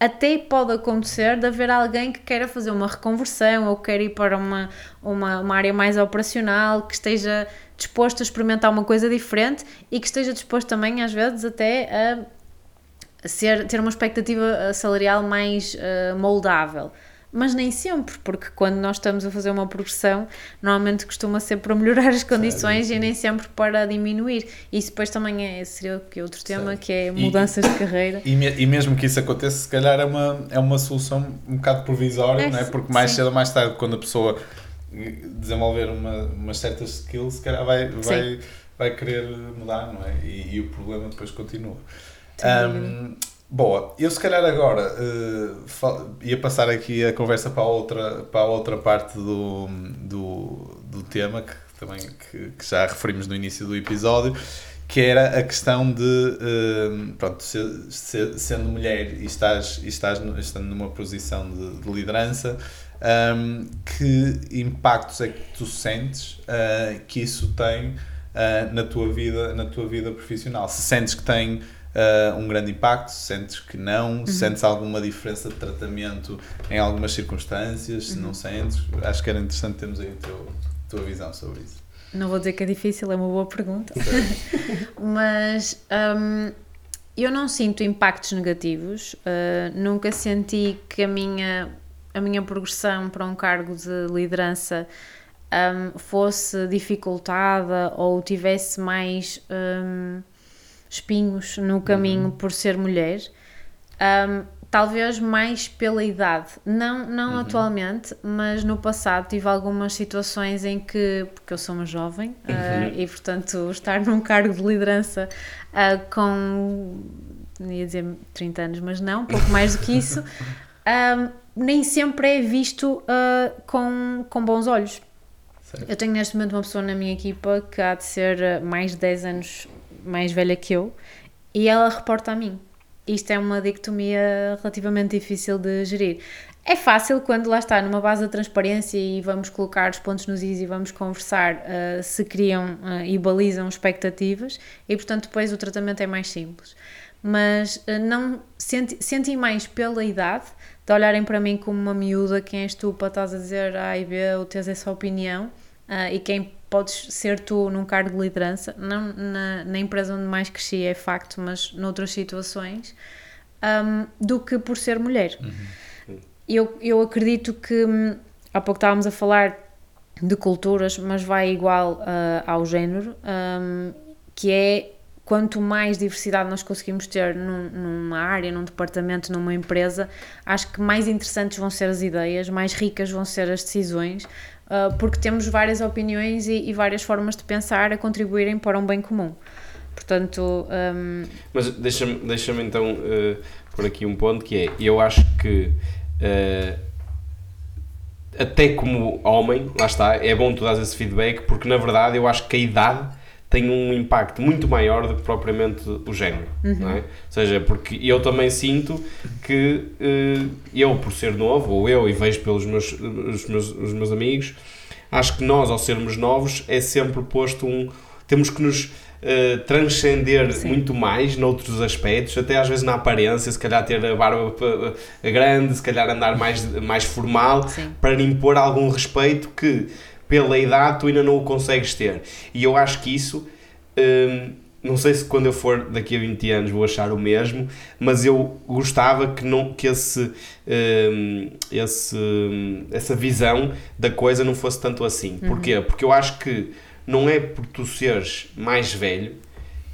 Até pode acontecer de haver alguém que queira fazer uma reconversão ou queira ir para uma, uma, uma área mais operacional, que esteja disposto a experimentar uma coisa diferente e que esteja disposto também, às vezes, até a ser, ter uma expectativa salarial mais uh, moldável mas nem sempre, porque quando nós estamos a fazer uma progressão, normalmente costuma ser para melhorar as condições e nem sempre para diminuir. Isso depois também é, seria outro tema, que é mudanças e, de carreira. E, e, mesmo que isso aconteça, se calhar é uma, é uma solução um bocado provisória, é, não é? porque mais sim. cedo ou mais tarde, quando a pessoa desenvolver uma, umas certas skills, se calhar vai, vai, vai querer mudar, não é? E, e o problema depois continua. Um, Boa, eu se calhar agora uh, ia passar aqui a conversa para a outra, para a outra parte do, do, do tema que também que, que já referimos no início do episódio, que era a questão de uh, pronto, se, se, sendo mulher e estás, e estás estando numa posição de, de liderança, um, ehm, que impactos é que tu sentes uh, que isso tem na tua vida na tua vida profissional? Se sentes que tem uh, um grande impacto, sentes que não, uhum. sentes alguma diferença de tratamento em algumas circunstâncias, se uhum. não sentes, acho que era interessante termos aí a teu, tua visão sobre isso. Não vou dizer que é difícil, é uma boa pergunta. Mas um, eu não sinto impactos negativos, uh, nunca senti que a minha, a minha progressão para um cargo de liderança um, fosse dificultada ou tivesse mais. Um, espinhos no caminho uhum. por ser mulher. Um, talvez mais pela idade, não, não uhum. atualmente, mas no passado tive algumas situações em que, porque eu sou uma jovem uh, e portanto estar num cargo de liderança uh, com, ia dizer 30 anos, mas não, pouco mais do que isso, um, nem sempre é visto uh, com, com bons olhos. Eu tenho neste momento uma pessoa na minha equipa que há de ser mais de 10 anos mais velha que eu, e ela reporta a mim. Isto é uma dicotomia relativamente difícil de gerir. É fácil quando lá está numa base da transparência e vamos colocar os pontos nos is e vamos conversar uh, se criam uh, e balizam expectativas e portanto depois o tratamento é mais simples. Mas uh, não senti, senti mais pela idade de olharem para mim como uma miúda, quem és tu para estás a dizer A e B ou teres essa opinião e quem podes ser tu num cargo de liderança, não na, na empresa onde mais cresci é facto, mas noutras situações, um, do que por ser mulher. Uhum. Eu, eu acredito que, hum, há pouco estávamos a falar de culturas, mas vai igual uh, ao género, um, que é quanto mais diversidade nós conseguimos ter num, numa área, num departamento, numa empresa, acho que mais interessantes vão ser as ideias, mais ricas vão ser as decisões, uh, porque temos várias opiniões e, e, várias formas de pensar a contribuírem para um bem comum. Portanto. Um... Mas deixa-me deixa então uh, por aqui um ponto que é: eu acho que. Uh, até como homem, lá está, é bom tu dar esse feedback, porque na verdade eu acho que a idade tem um impacto muito maior do que propriamente o género, uhum. não é? Ou seja, porque eu também sinto que uh, eu, por ser novo, ou eu, e vejo pelos meus, os meus, os meus amigos, acho que nós, ao sermos novos, é sempre posto um... temos que nos uh, transcender Sim. muito mais noutros aspectos, até às vezes na aparência, se calhar ter a barba grande, se calhar andar mais, mais formal, Sim. para impor algum respeito que pela idade tu ainda não o consegues ter. E eu acho que isso. Um, não sei se quando eu for daqui a 20 anos vou achar o mesmo, mas eu gostava que, não, que esse, um, esse, essa visão da coisa não fosse tanto assim. Uhum. Porquê? Porque eu acho que não é por tu seres mais velho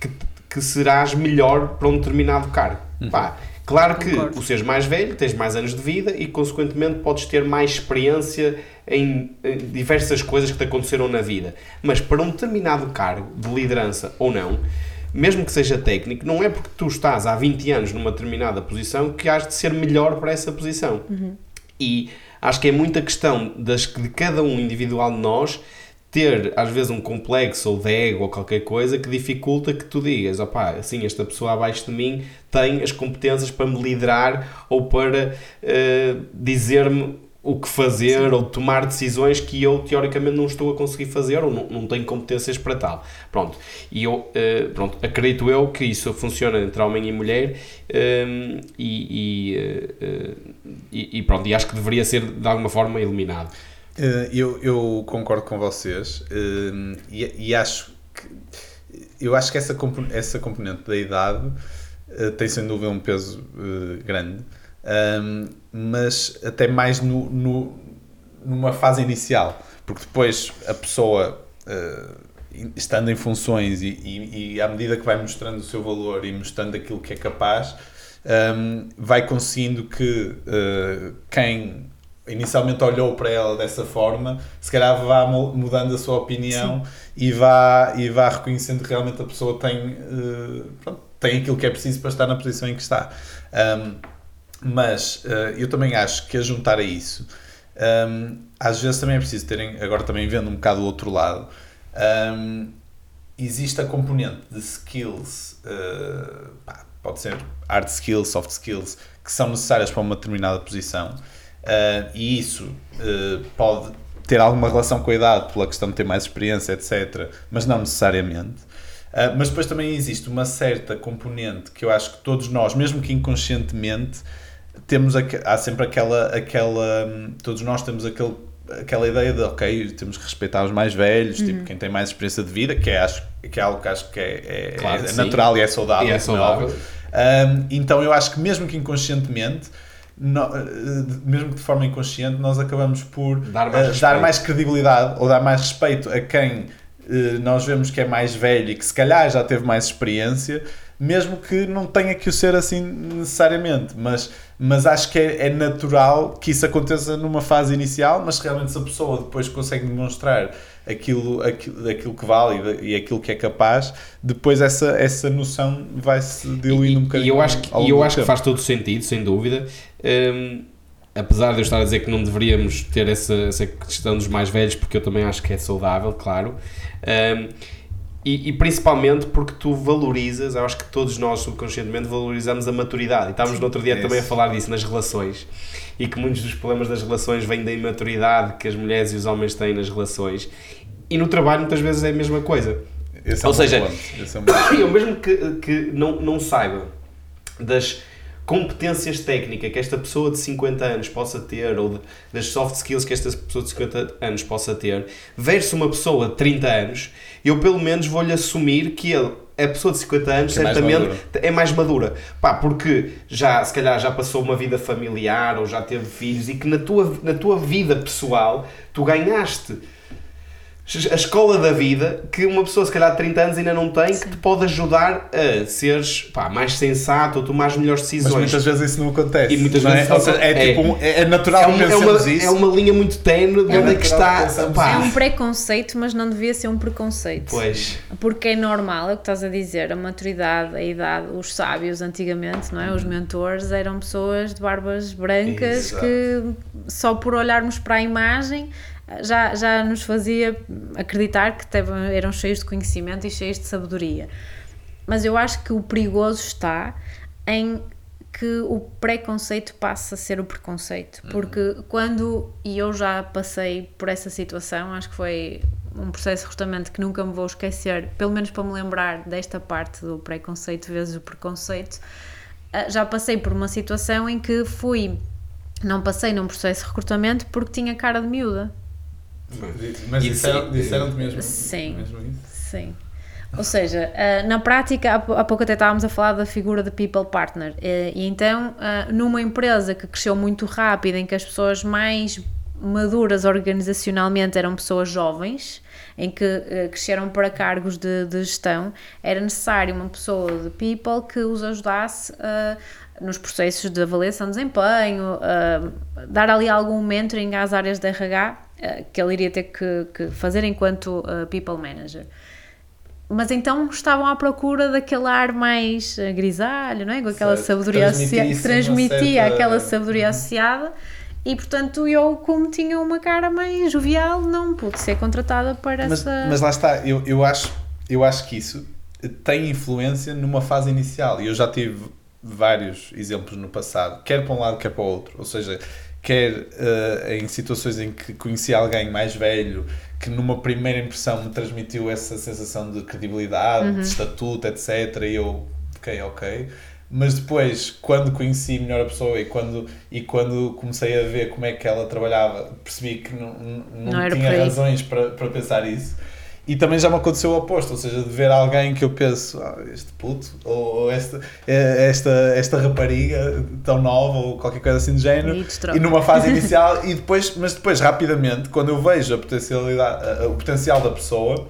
que, que serás melhor para um determinado cargo. Uhum. Pá, claro que Concordo. por seres mais velho tens mais anos de vida e consequentemente podes ter mais experiência em, em diversas coisas que te aconteceram na vida. Mas para um determinado cargo de liderança ou não, mesmo que seja técnico, não é porque tu estás há 20 anos numa determinada posição que has de ser melhor para essa posição. Uhum. E acho que é muita questão das, de cada um individual de nós ter às vezes um complexo ou de ego ou qualquer coisa que dificulta que tu digas, opá, assim, esta pessoa abaixo de mim tem as competências para me liderar ou para uh, dizer-me o que fazer Sim. ou tomar decisões que eu teoricamente não estou a conseguir fazer ou não, não tenho competências para tal. Pronto. E eu, uh, pronto, acredito eu que isso funciona entre homem e mulher um, e, e, uh, e, e, pronto, e acho que deveria ser de alguma forma eliminado. Uh, eu, eu concordo com vocês e, e, acho que eu acho que essa, componente, essa componente da idade tem sem dúvida um peso grande um, mas até mais no, no, numa fase inicial, porque depois a pessoa, estando em funções e, e, e, à medida que vai mostrando o seu valor e mostrando aquilo que é capaz, um, vai conseguindo que quem inicialmente olhou para ela dessa forma, se calhar vá mudando a sua opinião e vá, e vá reconhecendo que realmente a pessoa tem, uh, pronto, tem aquilo que é preciso para estar na posição em que está. Um, mas uh, eu também acho que a juntar a isso, um, às vezes também é preciso terem, agora também vendo um bocado o outro lado, um, existe a componente de skills, uh, pá, pode ser hard skills, soft skills, que são necessárias para uma determinada posição, uh, e isso pode ter alguma relação com a idade, pela questão de ter mais experiência, etc., mas não necessariamente. Uh, mas depois também existe uma certa componente que eu acho que todos nós, mesmo que inconscientemente, temos há sempre aquela, aquela todos nós temos aquele, aquela ideia de ok, temos que respeitar os mais velhos, tipo, uhum. tipo quem tem mais experiência de vida, que é, acho, que é algo que acho que é, é, claro, é natural e é saudável. E é, é saudável. Um, então eu acho que mesmo que inconscientemente, no, eh, mesmo que de forma inconsciente, nós acabamos por dar mais, uh, dar mais credibilidade ou dar mais respeito a quem uh, nós vemos que é mais velho e que se calhar já teve mais experiência, mesmo que não tenha que o ser assim necessariamente, mas mas acho que é, é, natural que isso aconteça numa fase inicial, mas realmente se a pessoa depois consegue demonstrar aquilo, aquilo, aquilo que vale e, aquilo que é capaz, depois essa, essa noção vai-se diluindo um bocadinho. E eu acho que, e eu acho que faz todo sentido, sem dúvida. Um, apesar de eu estar a dizer que não deveríamos ter essa, essa questão dos mais velhos, porque eu também acho que é saudável, claro. Um, e, e, principalmente porque tu valorizas, eu acho que todos nós subconscientemente valorizamos a maturidade. E estávamos no outro dia também a falar disso nas relações. E que muitos dos problemas das relações vêm da imaturidade que as mulheres e os homens têm nas relações. E no trabalho muitas vezes é a mesma coisa. Esse é Ou é seja, é eu mesmo que, que não, não saiba das competências técnicas que esta pessoa de 50 anos possa ter, ou de, das soft skills que esta pessoa de 50 anos possa ter, versus uma pessoa de 30 anos, eu pelo menos vou-lhe assumir que ele, a pessoa de 50 anos, é certamente mais é mais madura. Pá, porque já, se calhar, já passou uma vida familiar ou já teve filhos e que na tua, na tua vida pessoal tu ganhaste a escola da vida que uma pessoa, se calhar de 30 anos, ainda não tem, Sim. que te pode ajudar a seres pá, mais sensato ou tomar as melhores decisões. Mas muitas vezes isso não acontece. E muitas vezes é? Seja, é, é, tipo, é, é natural é uma, é uma, isso. É uma linha muito tenue de é onde é que está. Pá. É um preconceito, mas não devia ser um preconceito. Pois. Porque é normal, é o que estás a dizer, a maturidade, a idade, os sábios antigamente, não é? Os mentores eram pessoas de barbas brancas Exato. que só por olharmos para a imagem já, já nos fazia acreditar que eram cheios de conhecimento e cheios de sabedoria. Mas eu acho que o perigoso está em que o preconceito passa a ser o preconceito. Uhum. Porque quando, e eu já passei por essa situação, acho que foi um processo de recrutamento que nunca me vou esquecer, pelo menos para me lembrar desta parte do preconceito vezes o preconceito. Uh, já passei por uma situação em que fui, não passei num processo de recrutamento porque tinha cara de miúda. Mas Isso- disseram- disseram-te mesmo, Sim. mesmo isso? Sim. Ou seja, ah, na prática, há pou- há pouco até estávamos a falar da figura de people partner. E então, ah, numa empresa que cresceu muito rápido, em que as pessoas mais maduras organizacionalmente eram pessoas jovens, em que eh, cresceram para cargos de, de gestão, era necessário uma pessoa de people que os ajudasse ah, nos processos de avaliação de desempenho, ah, dar ali algum mentoring às áreas de RH ah, que ele iria ter que, que fazer enquanto ah, people manager. Mas então estavam à procura daquele ar mais eh, grisalho, não é? Com aquela Certo. sabedoria associada, que transmitia certa- aquela sabedoria associada e portanto eu, como tinha uma cara mais jovial, não pude ser contratada para Mas, essa... mas lá está, eu, eu, acho, eu acho que isso tem influência numa fase inicial e eu já tive vários exemplos no passado, quer para um lado, quer para o outro. Ou seja, quer eh, em situações em que conheci alguém mais velho que numa primeira impressão me transmitiu essa sensação de credibilidade, de estatuto, etc. E eu fiquei ok. Mas depois, quando conheci melhor a pessoa e quando, e quando comecei a ver como é que ela trabalhava, percebi que não, não, Não tinha razões para, para pensar isso. E também já me aconteceu o oposto, ou seja, de ver alguém que eu penso, ah, este puto, ou, esta, eh, esta, esta rapariga tão nova, ou qualquer coisa assim de género, E e numa fase inicial, e depois, mas depois, rapidamente, quando eu vejo a potencialidade, o potencial da pessoa,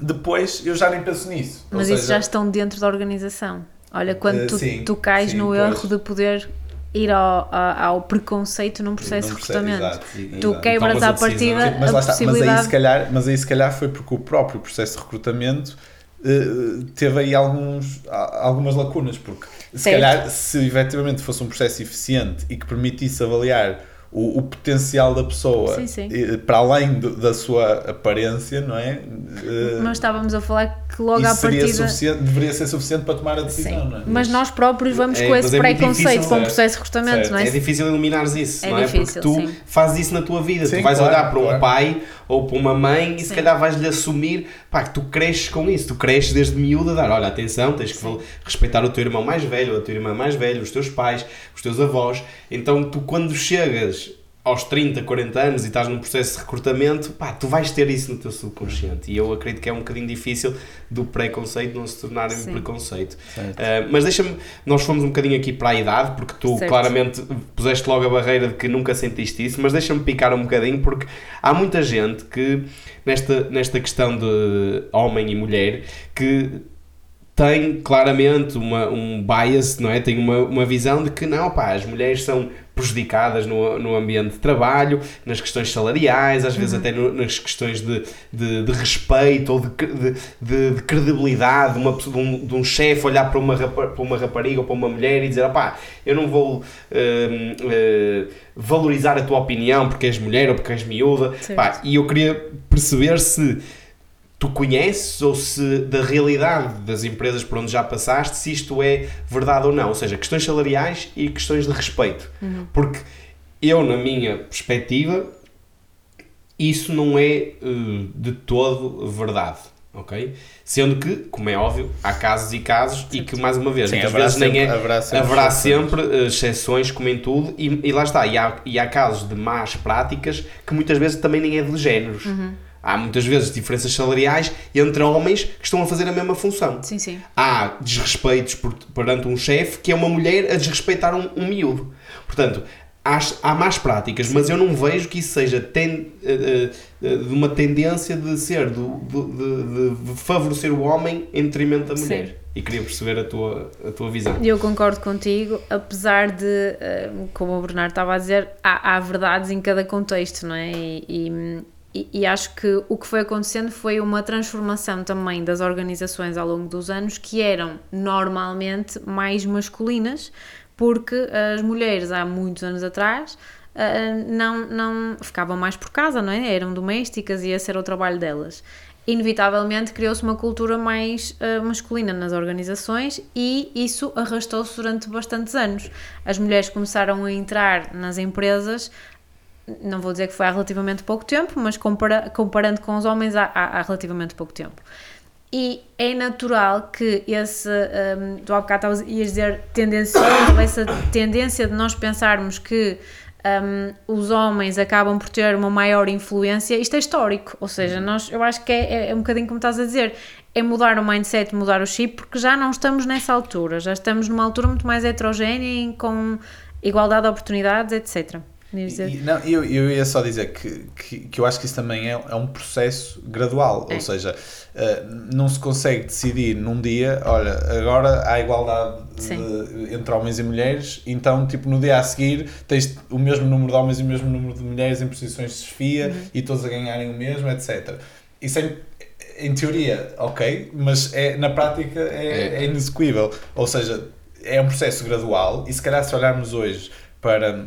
depois eu já nem penso nisso. Mas isso seja, já estão dentro da organização. Olha, quando Eh, tu, sim, tu cais sim, no pois. erro de poder ir ao, ao preconceito num processo de recrutamento. Tu quebras a à decisão. partida mas a está, mas aí, possibilidade. se calhar, mas aí se calhar foi porque o próprio processo de recrutamento eh, teve aí alguns, algumas lacunas, porque se Certo. calhar se efetivamente fosse um processo eficiente e que permitisse avaliar o, o potencial da pessoa Sim, sim. para além do- da sua aparência, não é? Eh, Mas estávamos a falar que logo à partida. deveria ser suficiente para tomar a decisão, Sim. não é? Mas nós próprios vamos É, com esse é preconceito o certo. processo de recrutamento, Certo. não é? É difícil eliminares isso, É não é? difícil, Porque tu sim. fazes isso na tua vida. Sim, tu vais claro, olhar para um claro. pai ou para uma mãe e se calhar vais-lhe assumir pá, que tu cresces com isso. Tu cresces desde miúdo a dar, olha, atenção, tens que respeitar o teu irmão mais velho, a tua irmã mais velha, os teus pais, os teus avós. Então tu quando chegas aos 30, 40 anos e estás num processo de recrutamento, pá, tu vais ter isso no teu subconsciente. E eu acredito que é um bocadinho difícil do preconceito não se tornar um preconceito. Uh, mas deixa-me, nós fomos um bocadinho aqui para a idade, porque tu Certo. claramente puseste logo a barreira de que nunca sentiste isso, mas deixa-me picar um bocadinho, porque há muita gente que, nesta, nesta questão de homem e mulher, que tem claramente uma, um bias, não é? Tem uma, uma visão de que não, pá, as mulheres são prejudicadas no, no ambiente de trabalho, nas questões salariais, às vezes até no- nas questões de, de, de respeito ou de, de, de- de credibilidade de, uma, pessoa- de um, de um chefe olhar para uma, para uma rapariga ou para uma mulher e dizer, opá, eu não vou hum, eh, valorizar a tua opinião porque és mulher ou porque és miúda. Pá, e eu queria perceber se tu conheces ou se da realidade das empresas por onde já passaste, se isto é verdade ou não. Ou seja, questões salariais e questões de respeito. Porque eu, na minha perspectiva, isso não é eh, de todo verdade. Ok? Sendo que, como é óbvio, há casos e casos e que, mais uma vez, Sim, muitas haverá vezes nem sempre- é. haverá sempre haverá exceções. sempre eh, exceções, como em tudo, e, e lá está. E há, e há casos de más práticas que muitas vezes também nem é de géneros. Há muitas vezes diferenças salariais entre homens que estão a fazer a mesma função. Sim, sim. Há desrespeitos por- perante um chefe que é uma mulher a desrespeitar um, um miúdo. Portanto, há, há más práticas, mas eu não vejo que isso seja ten- eh, eh, de uma tendência de ser, do, do- de, de favorecer o homem em detrimento da mulher. Sim. E queria perceber a tua, a tua visão. Eu concordo contigo, apesar de, eh, como o Bernardo estava a dizer, há, há verdades em cada contexto, não é? E, e- e- acho que o que foi acontecendo foi uma transformação também das organizações ao longo dos anos que eram normalmente mais masculinas, porque as mulheres há muitos anos atrás eh, não, não ficavam mais por casa, não é? Eram domésticas e esse era o trabalho delas inevitavelmente criou-se uma cultura mais uh, masculina nas organizações e isso arrastou-se durante bastantes anos. As mulheres começaram a entrar nas empresas não vou dizer que foi há relativamente pouco tempo, mas compara, comparando com os homens há, há, há relativamente pouco tempo. E é natural que esse, um, tu há bocado ias dizer tendencioso, essa tendência de nós pensarmos que um, os homens acabam por ter uma maior influência, isto é histórico, ou seja, nós, eu acho que é, é, é um bocadinho como estás a dizer, é mudar o mindset, mudar o chip, porque já não estamos nessa altura, já estamos numa altura muito mais heterogénea, com igualdade de oportunidades, etc. E, não, eu, eu ia só dizer que, que, que eu acho que isso também é, é um processo gradual, é. ou seja, uh, não se consegue decidir num dia, olha, agora há igualdade de, entre homens e mulheres, então tipo no dia a seguir tens o mesmo número de homens e o mesmo número de mulheres em posições de chefia uhum. e todos a ganharem o mesmo, etc. Isso é, em teoria, ok, mas é, na prática é, é. é inexecuível, ou seja, é um processo gradual e se calhar se olharmos hoje para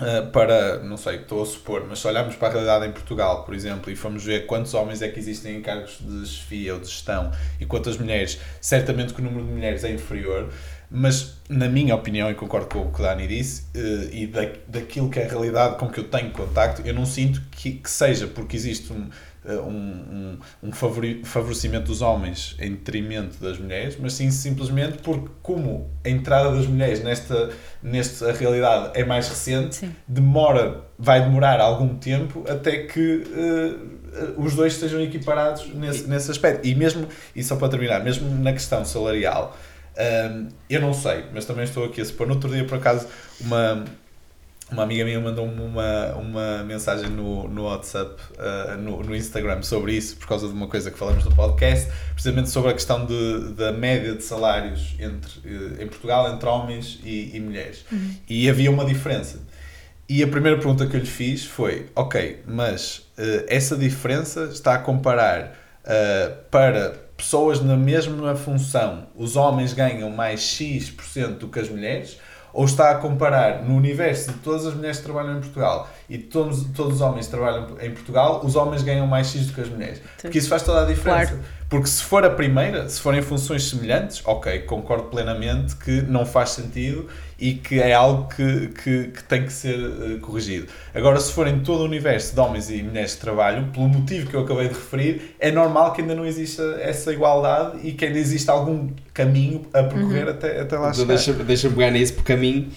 Uh, para, não sei, estou a supor, mas se olharmos para a realidade em Portugal, por exemplo, e formos ver quantos homens é que existem em cargos de chefia ou de gestão e quantas mulheres, certamente que o número de mulheres é inferior, mas na minha opinião, e concordo com o que Dani disse, uh, e da, daquilo que é a realidade com que eu tenho contacto, eu não sinto que, que seja porque existe um, eh, um, um, um favorecimento dos homens em detrimento das mulheres, mas sim simplesmente porque, como a entrada das mulheres nesta, nesta realidade é mais recente, sim. demora, vai demorar algum tempo até que uh, os dois estejam equiparados nesse, nesse aspecto. E mesmo, e só para terminar, mesmo na questão salarial, um, eu não sei, mas também estou aqui a supor. No outro dia, por acaso, uma uma amiga minha mandou-me uma, uma mensagem no, no WhatsApp, uh, no, no Instagram, sobre isso, por causa de uma coisa que falamos no podcast, precisamente sobre a questão de, da média de salários entre, uh, em Portugal entre homens e, e mulheres. Uhum. E havia uma diferença. E a primeira pergunta que eu lhe fiz foi: Ok, mas uh, essa diferença está a comparar para pessoas na mesma função, os homens ganham mais X% do que as mulheres? Ou está a comparar no universo de todas as mulheres que trabalham em Portugal e todos, todos os homens que trabalham em Portugal, os homens ganham mais X do que as mulheres. Porque isso faz toda a diferença. Claro. Porque se for a primeira, se forem funções semelhantes, ok, concordo plenamente que não faz sentido e que é algo que, que, que tem que ser uh, corrigido. Agora, se forem todo o universo de homens e mulheres que trabalham, pelo motivo que eu acabei de referir, é normal que ainda não exista essa igualdade e que ainda exista algum caminho a percorrer uhum. até, até lá então, chegar. Deixa-me deixa pegar nisso, porque a mim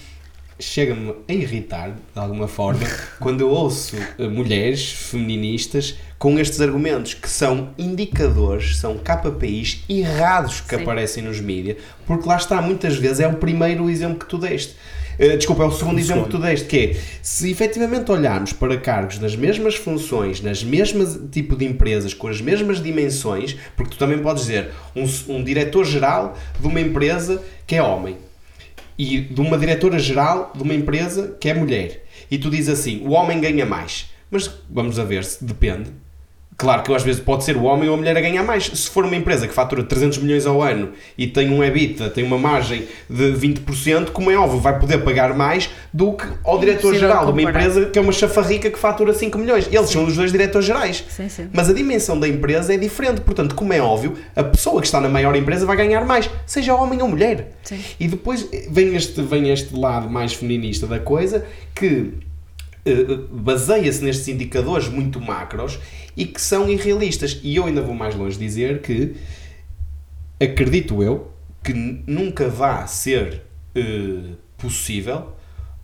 chega-me a irritar, de alguma forma, quando eu ouço uh, mulheres feministas com estes argumentos que são indicadores, são KPIs errados que Sim. aparecem nos mídias, porque lá está, muitas vezes é o primeiro exemplo que tu deste. Uh, desculpa, é o segundo exemplo que tu deste, que é, se efetivamente olharmos para cargos nas mesmas funções, nas mesmas tipo de empresas, com as mesmas dimensões, porque tu também podes dizer, um, um diretor-geral de uma empresa que é homem, e de uma diretora-geral de uma empresa que é mulher, e tu dizes assim, o homem ganha mais, mas vamos a ver se depende Claro que às vezes pode ser o homem ou a mulher a ganhar mais. Se for uma empresa que fatura 300 milhões ao ano e tem um EBITDA, tem uma margem de 20%, como é óbvio, vai poder pagar mais do que ao diretor-geral de uma empresa que é uma chafarrica que fatura 5 milhões. Eles sim. são os dois diretores-gerais. Mas a dimensão da empresa é diferente. Portanto, como é óbvio, a pessoa que está na maior empresa vai ganhar mais, seja homem ou mulher. Sim. E depois vem este, vem este lado mais feminista da coisa que eh, baseia-se nestes indicadores muito macros e que são irrealistas. E eu ainda vou mais longe dizer que acredito eu que nunca vá ser uh, possível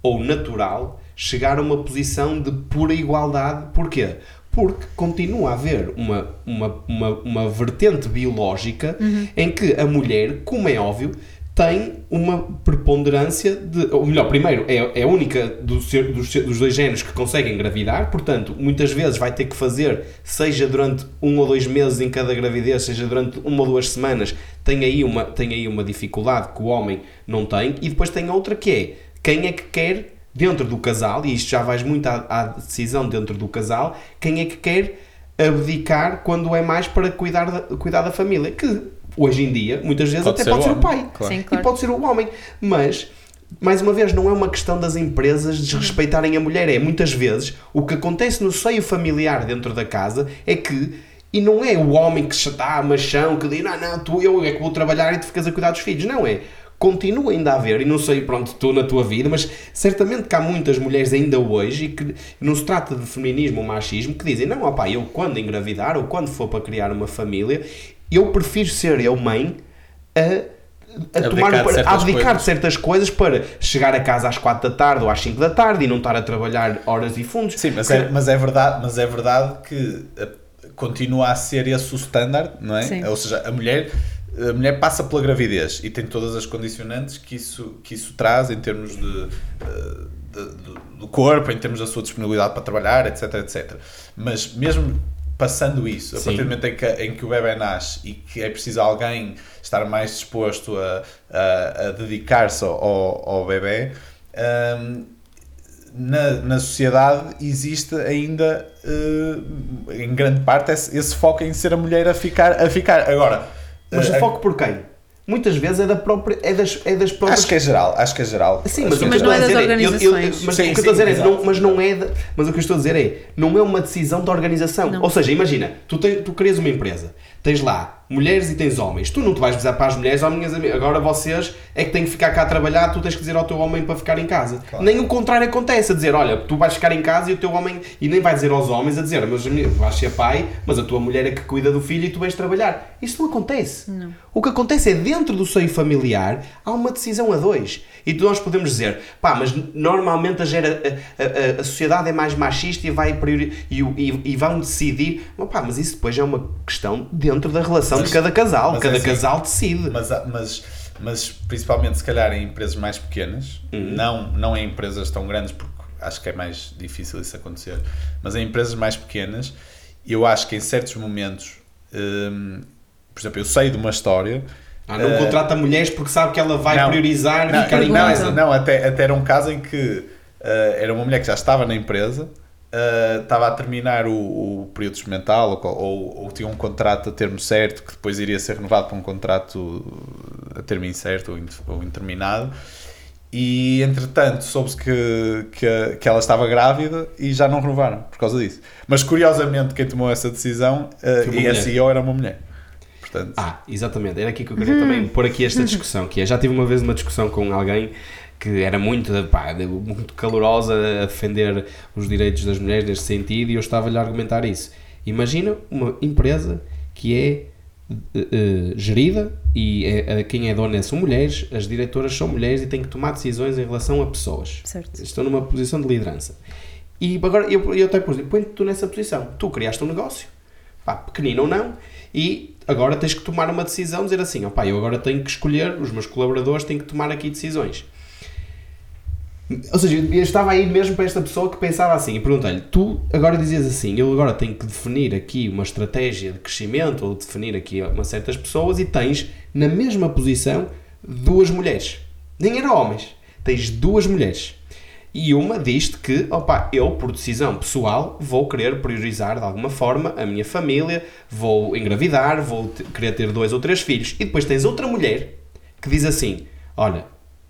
ou natural chegar a uma posição de pura igualdade. Porquê? Porque continua a haver uma, uma, uma, uma vertente biológica uhum. em que a mulher, como é óbvio, tem uma preponderância de. Ou melhor, primeiro, é, é a única do ser, dos, dos dois géneros que consegue engravidar, portanto, muitas vezes vai ter que fazer, seja durante um ou dois meses em cada gravidez, seja durante uma ou duas semanas, tem aí uma, tem aí uma dificuldade que o homem não tem, e depois tem outra que é quem é que quer, dentro do casal, e isto já vais muito à, à decisão dentro do casal, quem é que quer abdicar quando é mais para cuidar da, cuidar da família. Que hoje em dia, muitas vezes pode até pode ser o, pai. Claro. Sim, claro. E pode ser o homem. Mas, mais uma vez, não é uma questão das empresas desrespeitarem a mulher. É muitas vezes o que acontece no seio familiar dentro da casa é que. E não é o homem que está machão que diz, não, não, tu, eu é que vou trabalhar e tu ficas a cuidar dos filhos. Não é continua ainda a haver, e não sei, pronto, tu na tua vida, mas certamente que há muitas mulheres ainda hoje, e que não se trata de feminismo ou machismo, que dizem, não, opá, eu quando engravidar ou quando for para criar uma família, eu prefiro ser eu mãe a a, tomar, de certas a abdicar coisas. de certas coisas para chegar a casa às 4 da tarde ou às 5 da tarde e não estar a trabalhar horas e fundos. Sim, mas é, mas é verdade, mas é verdade que eh, continua a ser esse o standard, não é? Sim. Ou seja, a mulher, a mulher passa pela gravidez e tem todas as condicionantes que isso, que isso traz em termos de, eh, de- do- do corpo, em termos da sua disponibilidade para trabalhar, etc, etc. Mas mesmo passando isso, a Sim. partir do momento em que, em que o bebê nasce e que é preciso alguém estar mais disposto a, a, a dedicar-se ao, ao bebê, hum, na, na sociedade existe ainda, eh, em grande parte, esse, esse foco em ser a mulher a ficar. A ficar. Agora, Mas eh, o foco por quem? Muitas vezes é, da própria, é, das, é das próprias acho que é geral. Acho que é geral. Sim, mas, que mas não é das dizer eu- eu- organizações. mas Sim, o que eu estou a dizer é, não, mas não é, de- mas o que eu estou a dizer é, não é uma decisão da organização. Não. Ou seja, imagina, tu, tens, tu crias uma empresa, tens lá mulheres e tens homens, tu não te vais dizer para as mulheres, ó minhas amigas, agora vocês é que têm que ficar cá a trabalhar, tu tens que dizer ao teu homem para ficar em casa. Claro. Nem o contrário acontece, a dizer, olha, tu vais ficar em casa e o teu homem, e nem vai dizer aos homens, a dizer, mas vais ser pai, mas a tua mulher é que cuida do filho e tu vais trabalhar. Isto não acontece. Não. O que acontece é, dentro do seio familiar, há uma decisão a dois. E nós podemos dizer, pá, mas normalmente a, gera, a, a- a sociedade é mais machista e, vai priori, e, e, e vão decidir. Mas, pá, mas isso depois é uma questão dentro da relação Mas- de cada casal. Cada é assim, casal decide. Mas, há- mas, mas principalmente, se calhar, em empresas mais pequenas, Uhum. não, não em empresas tão grandes, porque acho que é mais difícil isso acontecer, mas em empresas mais pequenas, eu acho que em certos momentos, hum, por exemplo, eu sei de uma história. Ah, não eh, contrata mulheres porque sabe que ela vai não, priorizar não, ficar em não, casa. não, até, até era um caso em que eh, era uma mulher que já estava na empresa, estava a terminar o, o período experimental ou, ou, ou tinha um contrato a termo certo que depois iria ser renovado para um contrato a termo incerto ou, in- ou interminado. E entretanto soube-se que, que, a- que ela estava grávida e já não renovaram por causa disso. Mas curiosamente, quem tomou essa decisão uma e a mulher. CEO era uma mulher. Portanto, Ah, exatamente. Era aqui que eu queria também pôr aqui esta discussão, que é, já tive uma vez uma discussão com alguém que era muito, pá, muito calorosa a defender os direitos das mulheres neste sentido e eu estava-lhe a argumentar isso. Imagina uma empresa que é eh, gerida e é- a quem é dona são mulheres, as diretoras são mulheres e têm que tomar decisões em relação a pessoas. Certo. Estão numa posição de liderança. E agora eu, eu até pus, põe-te tu nessa posição. Tu criaste um negócio, pá, pequenino ou não, e agora tens que tomar uma decisão, dizer assim, ó pá, eu agora tenho que escolher, os meus colaboradores têm que tomar aqui decisões. Ou seja, eu estava aí mesmo para esta pessoa que pensava assim e perguntei-lhe: tu agora dizias assim, eu agora tenho que definir aqui uma estratégia de crescimento ou definir aqui uma certas pessoas e tens na mesma posição duas mulheres. Nem eram homens, tens duas mulheres. E uma diz-te que, opa, eu, por decisão pessoal, vou querer priorizar de alguma forma a minha família, vou engravidar, vou querer ter dois ou três filhos. E depois tens outra mulher que diz assim: Olha,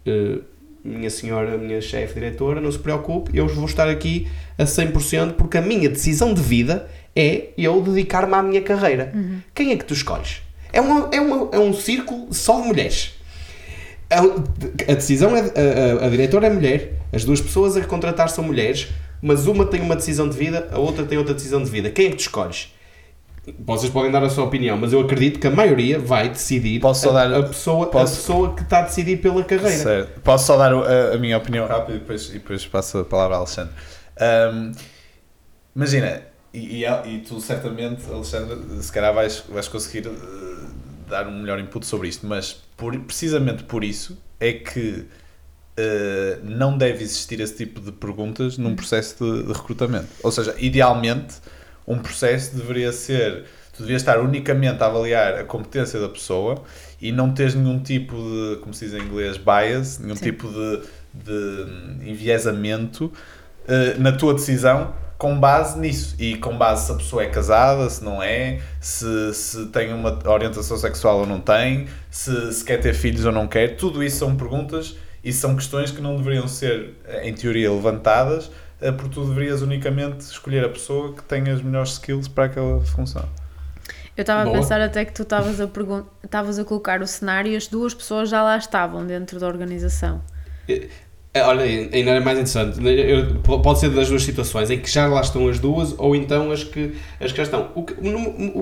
eh, minha senhora, minha chefe diretora, não se preocupe, eu vou estar aqui a 100% porque a minha decisão de vida é eu dedicar-me à minha carreira. Quem é que tu escolhes? É, uma, é, uma, é um círculo só de mulheres. A, a decisão é. A, a, a diretora é mulher, as duas pessoas a contratar são mulheres, mas uma tem uma decisão de vida, a outra tem outra decisão de vida. Quem é que tu escolhes? Vocês podem dar a sua opinião, mas eu acredito que a maioria vai decidir Posso a, dar- a pessoa, posso- a pessoa que está a decidir pela carreira. Posso só dar a, a minha opinião rápida e depois, e depois passo a palavra ao Alexandre. Ahm, imagina, e, e, e tu certamente, Alexandre, se calhar vais, vais conseguir eh, dar um melhor input sobre isto, mas por, precisamente por isso é que eh, não deve existir esse tipo de perguntas num processo de, de recrutamento. Ou seja, idealmente, um processo deveria ser. Tu devias estar unicamente a avaliar a competência da pessoa e não teres nenhum tipo de, como se diz em inglês, bias, nenhum Sim. tipo de, de enviesamento eh, na tua decisão com base nisso e com base se a pessoa é casada, se não é, se, se tem uma orientação sexual ou não tem, se, se quer ter filhos ou não quer, tudo isso são perguntas e são questões que não deveriam ser, em teoria, levantadas, porque tu deverias unicamente escolher a pessoa que tem as melhores skills para aquela função. Eu estava a pensar até que tu estavas a, estavas a colocar o cenário e as duas pessoas já lá estavam dentro da organização. É, Olha, ainda é mais interessante. Eu- pode ser das duas situações, em que já lá estão as duas, ou então as que, as que já estão. O que-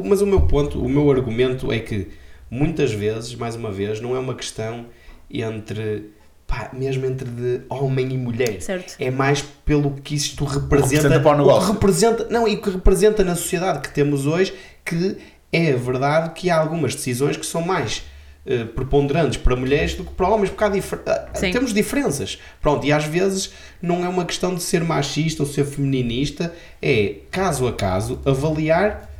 mas o meu ponto, o meu argumento é que muitas vezes, mais uma vez, não é uma questão entre. Pá, mesmo entre de homem e mulher. Certo. É mais pelo que isto representa. representa para o que negócio. representa, não, e o que representa na sociedade que temos hoje, que é verdade que há algumas decisões que são mais eh, preponderantes para mulheres do que para homens, porque há difer- ah, Sim. temos diferenças. Pronto, e às vezes não é uma questão de ser machista ou ser feminista, é caso a caso avaliar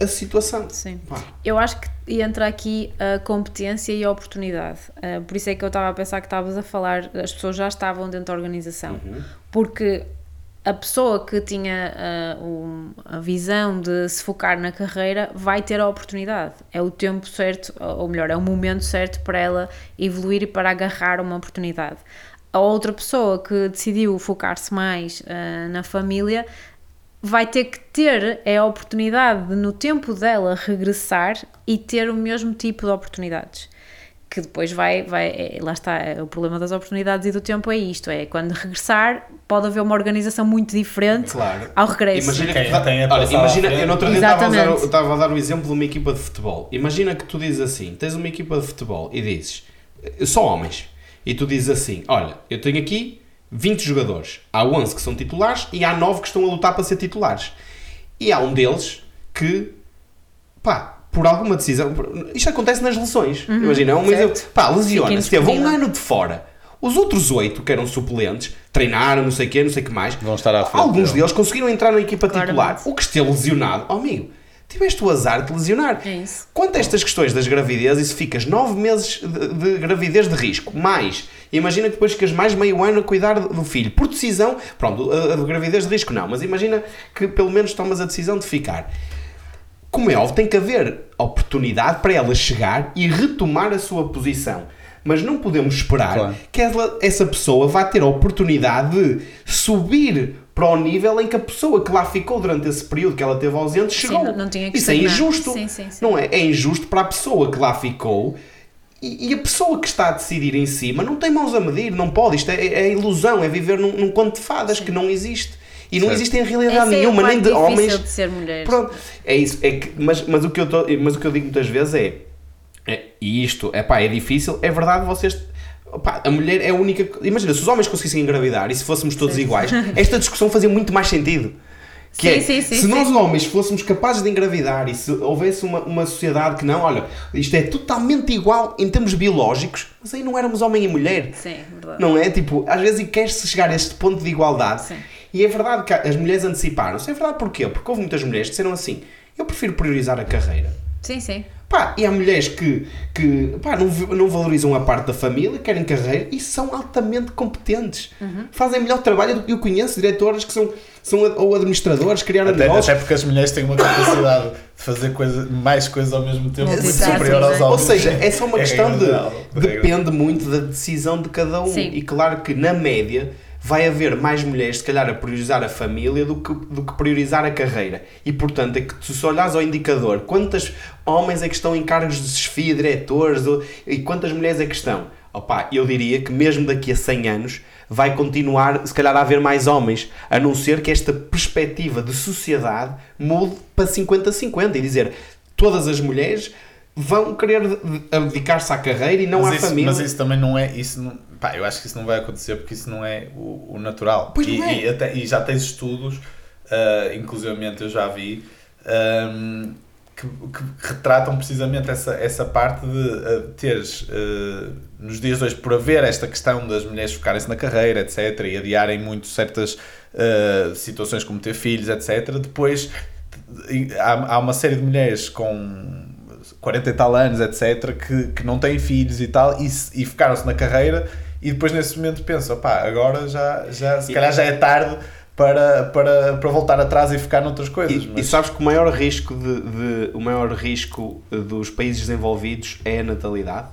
a situação. Sim. Pá, Eu acho que entra aqui a competência e a oportunidade. Uh, por isso é que eu estava a pensar que estavas a falar, as pessoas já estavam dentro da organização. Porque a pessoa que tinha uh, um- a visão de se focar na carreira vai ter a oportunidade. É o tempo certo, ou melhor, é o momento certo para ela evoluir e para agarrar uma oportunidade. A outra pessoa que decidiu focar-se mais uh, na família vai ter que ter é a oportunidade de, no tempo dela, regressar e ter o mesmo tipo de oportunidades. Que depois vai, vai é, lá está, é, o problema das oportunidades e do tempo é isto, é quando regressar pode haver uma organização muito diferente Claro. ao regresso. Imagina Quem que, tem a olha, passar à imagina, eu no outro dia estava a, eu estava a dar o exemplo de uma equipa de futebol. Imagina que tu dizes assim: tens uma equipa de futebol e dizes, eh, só homens, e tu dizes assim: olha, eu tenho aqui 20 jogadores, há 11 que são titulares e há 9 que estão a lutar para ser titulares. E há um deles que, pá, por alguma decisão, isto acontece nas lesões. Imagina, é um exemplo, pá, lesiona-se, teve um ano de fora. Os outros oito que eram suplentes treinaram, não sei o quê, não sei o que mais. Vão estar à frente Alguns dele. deles conseguiram entrar na equipa titular. O que esteja lesionado, oh amigo, tiveste o azar de lesionar. É isso. Quanto a estas questões das gravidezes, e se ficas nove meses de, de gravidez de risco, mais, imagina que depois ficas mais meio ano a cuidar do filho, por decisão, pronto, a, a de gravidez de risco não, mas imagina que pelo menos tomas a decisão de ficar. Como é óbvio, tem que haver oportunidade para ela chegar e retomar a sua posição. Mas não podemos esperar Claro. que ela- essa pessoa vá ter a oportunidade de subir para o nível em que a pessoa que lá ficou durante esse período que ela teve ausente chegou. não- não tinha que Isso é injusto. Sim, sim, sim. Não é? É injusto para a pessoa que lá ficou e, e a pessoa que está a decidir em cima não tem mãos a medir, não pode. Isto é, é ilusão, é viver num, num conto de fadas que não existe. E não Certo. existe em realidade Essa é nenhuma, nem parte de homens. de ser mulher. Pronto, é isso. É que, mas, mas, o que eu tô, mas o que eu digo muitas vezes é, é e isto é pá, é difícil, é verdade, vocês. Pá, a mulher é a única. Imagina, se os homens conseguissem engravidar e se fôssemos todos iguais, esta discussão fazia muito mais sentido. Que Sim, é, sim, sim, se sim. nós homens fôssemos capazes de engravidar e se houvesse uma, uma sociedade que não, olha, isto é totalmente igual em termos biológicos, mas aí não éramos homem e mulher. Sim, verdade. Não é? Tipo, às vezes quer-se chegar a este ponto de igualdade. Sim. E é verdade que as mulheres anteciparam-se. É verdade porquê? Porque houve muitas mulheres que disseram assim: eu prefiro priorizar a carreira. Sim, sim. Pá, e há mulheres que, que pá, não, não valorizam a parte da família, querem carreira e são altamente competentes. Uhum. Fazem melhor trabalho do que eu conheço, diretoras que são, são ou administradores, criaram Até, negócios. até porque as mulheres têm uma capacidade de fazer coisa, mais coisas ao mesmo tempo muito superior aos né? homens. Ou seja, é só uma É questão de. é real. Depende muito da decisão de cada um. Sim. E claro que, na média, vai haver mais mulheres, se calhar, a priorizar a família do que, do que priorizar a carreira. E, portanto, é que tu, se olhares ao indicador, quantos homens é que estão em cargos de desfia, diretores, e quantas mulheres é que estão? Opa, eu diria que mesmo daqui a 100 anos vai continuar, se calhar, a haver mais homens, a não ser que esta perspectiva de sociedade mude para 50-50 e dizer todas as mulheres vão querer de- de- dedicar-se à carreira e não mas à isso, família. Mas isso também não é. Isso não, pá, eu acho que isso não vai acontecer porque isso não é o, o natural. Pois e, é. e até- e já tens estudos, uh, inclusivamente eu já vi, um, que, que retratam precisamente essa, essa parte de uh, teres, uh, nos dias de hoje, por haver esta questão das mulheres focarem-se na carreira, etc., e adiarem muito certas uh, situações como ter filhos, etc., depois há, há uma série de mulheres com 40 e tal anos, etc., que, que não têm filhos e tal, e, e focaram-se na carreira, e depois nesse momento pensam, pá, agora já, já se calhar já é tarde para, para, para voltar atrás e focar noutras coisas. E, mas- e sabes que o maior risco de, de- o maior risco eh, dos países desenvolvidos é a natalidade?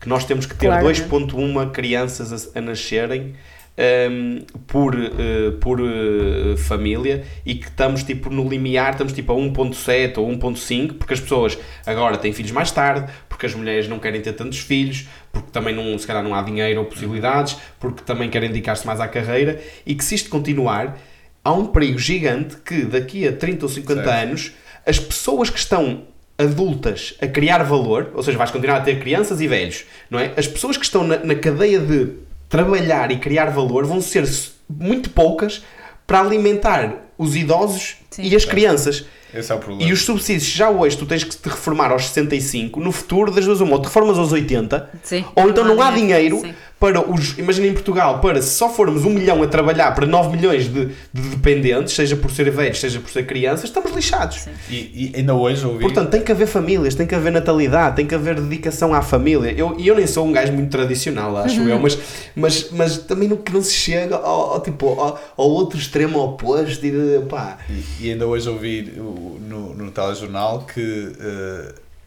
Que nós temos que ter Claramente. 2.1 crianças a, a nascerem um, por, uh, por uh, família e que estamos tipo no limiar, estamos tipo a 1.7 ou 1.5, porque as pessoas agora têm filhos mais tarde, porque as mulheres não querem ter tantos filhos, porque também não, se calhar não há dinheiro ou possibilidades, porque também querem dedicar-se mais à carreira, e que se isto continuar, há um perigo gigante que daqui a 30 ou 50 certo. anos as pessoas que estão adultas a criar valor, ou seja, vais continuar a ter crianças e velhos, não é? As pessoas que estão na, na cadeia de trabalhar e criar valor vão ser muito poucas para alimentar os idosos Sim. e as crianças. Esse é o problema. E os subsídios, já hoje tu tens que te reformar aos 65, no futuro das duas uma, ou te reformas aos 80, Sim. ou então não há dinheiro, dinheiro para os. Imagina em Portugal, para se só formos um milhão a trabalhar para 9 milhões de, de dependentes, seja por ser velhos, seja por ser crianças, estamos lixados. E, e, ainda hoje ouvi. Portanto, tem que haver famílias, tem que haver natalidade, tem que haver dedicação à família. E eu, eu nem sou um gajo muito tradicional, acho uhum. eu, mas, mas, mas também não, não se chega ao, ao tipo, ao, ao, outro extremo oposto. E, pá. E, e ainda hoje ouvi no, no telejornal que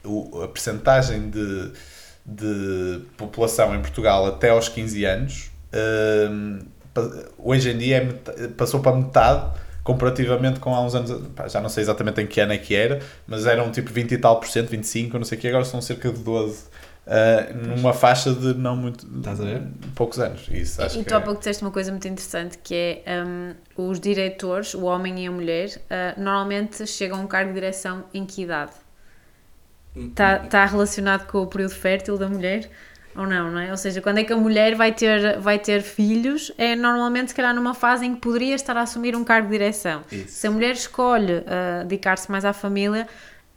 uh, a percentagem de de população em Portugal até aos 15 anos, uh, hoje em dia é, passou para metade comparativamente com há uns anos, já não sei exatamente em que ano é que era, mas eram tipo 20 e tal por cento, 25, não sei o que, agora são cerca de 12. Uh, ah, numa faixa de não muito poucos anos isso, acho e tu há é... pouco disseste uma coisa muito interessante que é um, os diretores, o homem e a mulher uh, normalmente chegam a um cargo de direção em que idade? Está tá relacionado com o período fértil da mulher? Ou não, não é? Ou seja, quando é que a mulher vai ter, vai ter filhos, é normalmente, se calhar, numa fase em que poderia estar a assumir um cargo de direção. Isso. Se a mulher escolhe uh, dedicar-se mais à família,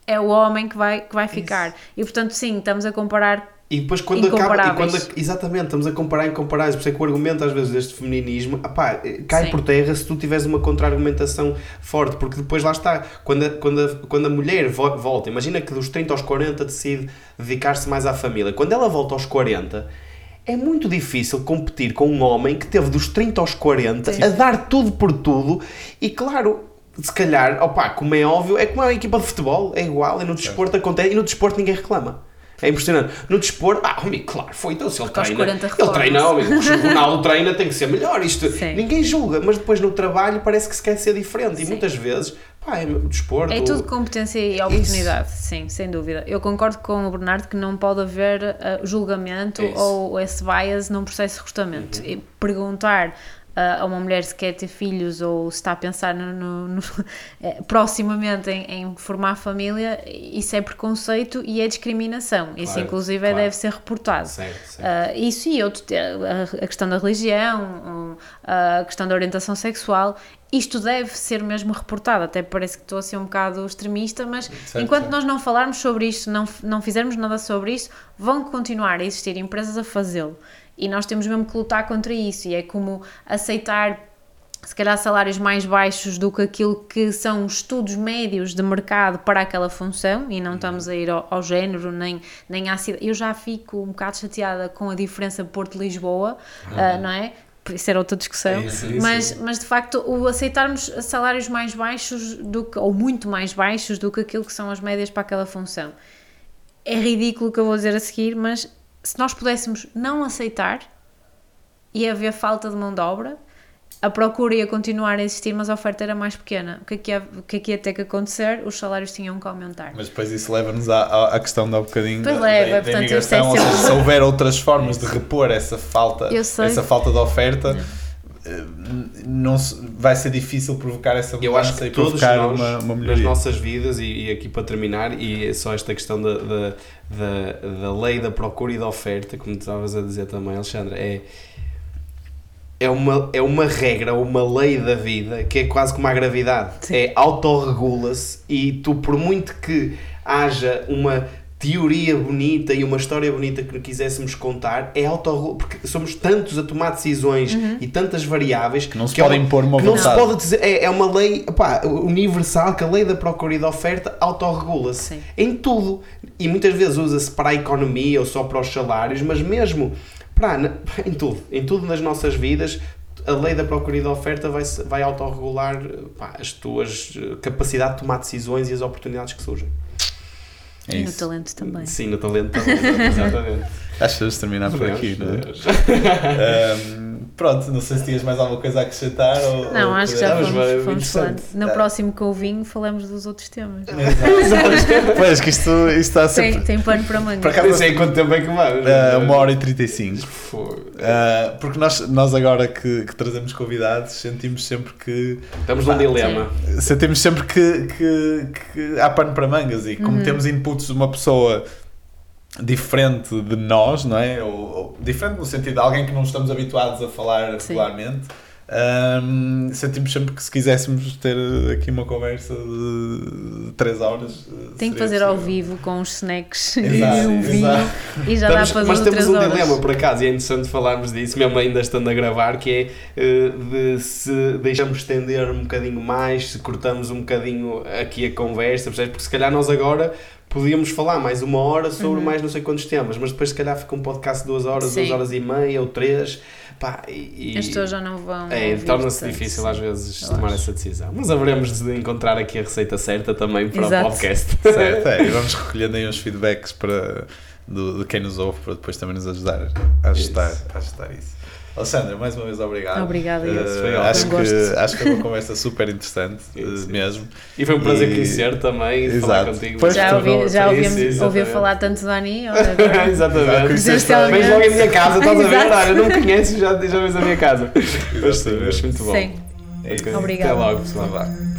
é o homem que vai, que vai ficar. Isso. E, portanto, sim, estamos a comparar e depois quando acaba, e quando, exatamente, estamos a comparar incomparáveis, por isso é que o argumento às vezes deste feminismo apá, cai Sim. por terra se tu tiveres uma contra-argumentação forte, porque depois lá está, quando a, quando a, quando a mulher volta, imagina que dos 30 aos 40 decide dedicar-se mais à família, quando ela volta aos 40, é muito difícil competir com um homem que teve dos 30 aos 40 Sim. a dar tudo por tudo e claro, se calhar, opá, como é óbvio, é como a equipa de futebol, é igual, é no desporto acontece e no desporto ninguém reclama. É impressionante. No desporto, ah, amigo, claro, foi então se ele Porque treina. Ele treina, amigo, se o Ronaldo treina, tem que ser melhor. Isto, ninguém julga, mas depois no trabalho parece que se quer ser diferente. Sim. E muitas vezes, pá, é desporto. É tudo competência e oportunidade, Isso. sim, sem dúvida. Eu concordo com o Bernardo que não pode haver uh, julgamento Isso. ou esse bias num processo de recrutamento. Uhum. E perguntar a uma mulher se quer ter filhos ou se está a pensar no, no, no é, proximamente em, em, formar família, isso é preconceito e é discriminação. Claro, isso, inclusive, claro. deve ser reportado. Certo, certo. Uh, isso e outro, a, a questão da religião, a questão da orientação sexual, isto deve ser mesmo reportado. Até parece que estou a ser um bocado extremista, mas certo, enquanto nós não falarmos sobre isto, não, não fizermos nada sobre isto, vão continuar a existir empresas a fazê-lo. E nós temos mesmo que lutar contra isso. E é como aceitar, se calhar, salários mais baixos do que aquilo que são estudos médios de mercado para aquela função. E não estamos a ir ao, ao género nem, nem à cidade. Eu já fico um bocado chateada com a diferença Porto-Lisboa, uhum. uh, não é? isso era outra discussão, é isso, isso, mas, mas de facto o aceitarmos salários mais baixos do que, ou muito mais baixos do que aquilo que são as médias para aquela função é ridículo o que eu vou dizer a seguir, mas se nós pudéssemos não aceitar e haver falta de mão de obra, a procura ia continuar a existir, mas a oferta era mais pequena. O que é que ia, o que é que ia ter que acontecer? Os salários tinham que aumentar. Mas depois isso leva-nos à, à, questão de um bocadinho pois da, leva, da, da imigração, ou seja, se houver outras formas de repor essa falta, essa falta de oferta... Não não vai ser difícil provocar essa mudança eu acho que e todos provocar nós, uma, uma melhoria. nas nossas vidas e, e, aqui para terminar e é só esta questão da, da, da, da lei da procura e da oferta como tu estavas a dizer também Alexandre é é uma, é uma regra, uma lei da vida que é quase como a gravidade. Sim. É autorregula-se e tu, por muito que haja uma teoria bonita e uma história bonita que quiséssemos contar é auto porque somos tantos a tomar decisões uhum. e tantas variáveis que não se que podem é, pôr uma não se pode dizer é, é uma lei opá, universal que a lei da procura e da oferta autorregula-se em tudo. E muitas vezes usa-se para a economia ou só para os salários mas mesmo para, em tudo em tudo nas nossas vidas a lei da procura e da oferta vai, vai autorregular pá, as tuas eh, capacidade de tomar decisões e as oportunidades que surgem é e no talento também. Sim, no talento também, exatamente. Acho que vamos terminar por aqui, não é? pronto, não sei se tinhas mais alguma coisa a acrescentar ou. Não, ou acho que já fomos, vai- fomos falando. No É. próximo que eu vim, falamos dos outros temas. Exato. pois, que isto, isto está Tem, sempre. tem pano para manga. Por acaso, Não sei quanto tempo é que vamos. Uh, uma hora e 35. Fogo. Uh, porque nós, nós agora que, que trazemos convidados sentimos sempre que Estamos num dilema. sentimos sempre que, que, que há pano para mangas e como Uhum. temos inputs de uma pessoa diferente de nós, não é? Ou, ou diferente no sentido de alguém que não estamos habituados a falar Sim. regularmente. hum, sentimos sempre que se quiséssemos ter aqui uma conversa de 3 horas uh, Tem que fazer ao possível. vivo com os snacks Exato, e um vinho e já Estamos- dá para mas duas ou temos um horas. dilema por acaso e é interessante falarmos disso, mesmo ainda estando a gravar, que é eh, de se deixamos estender um bocadinho mais, se cortamos um bocadinho aqui a conversa, percebes? Porque se calhar nós agora podíamos falar mais uma hora sobre Uhum. mais não sei quantos temas, mas depois se calhar fica um podcast de duas horas, Sim. duas horas e meia ou três, pá, e... As pessoas já não vão. É, torna-se difícil às vezes eu tomar acho. essa decisão. Mas haveremos de encontrar aqui a receita certa também para Exato. o podcast. Certo, é, e vamos recolhendo aí uns feedbacks para, do, de quem nos ouve para depois também nos ajudar a ajustar, a ajustar isso. Alexandra, mais uma vez obrigado. Obrigada, eu. Eh, Foi acho, que, Gosto. acho que é uma conversa super interessante, Sim, eh, sim. mesmo. E foi um prazer E- conhecer também e falar Exato. contigo. Pois, Já ouvi, já ouvi, sim, ouvi falar tanto do agora- Exatamente. Vens logo à minha casa, estás a ver? Exato. Olha, não me conheces, já, já vens à minha casa. Mas sim, Exatamente. mas muito bom. Sim. É isso. Ok. Obrigada. Até logo, pessoal.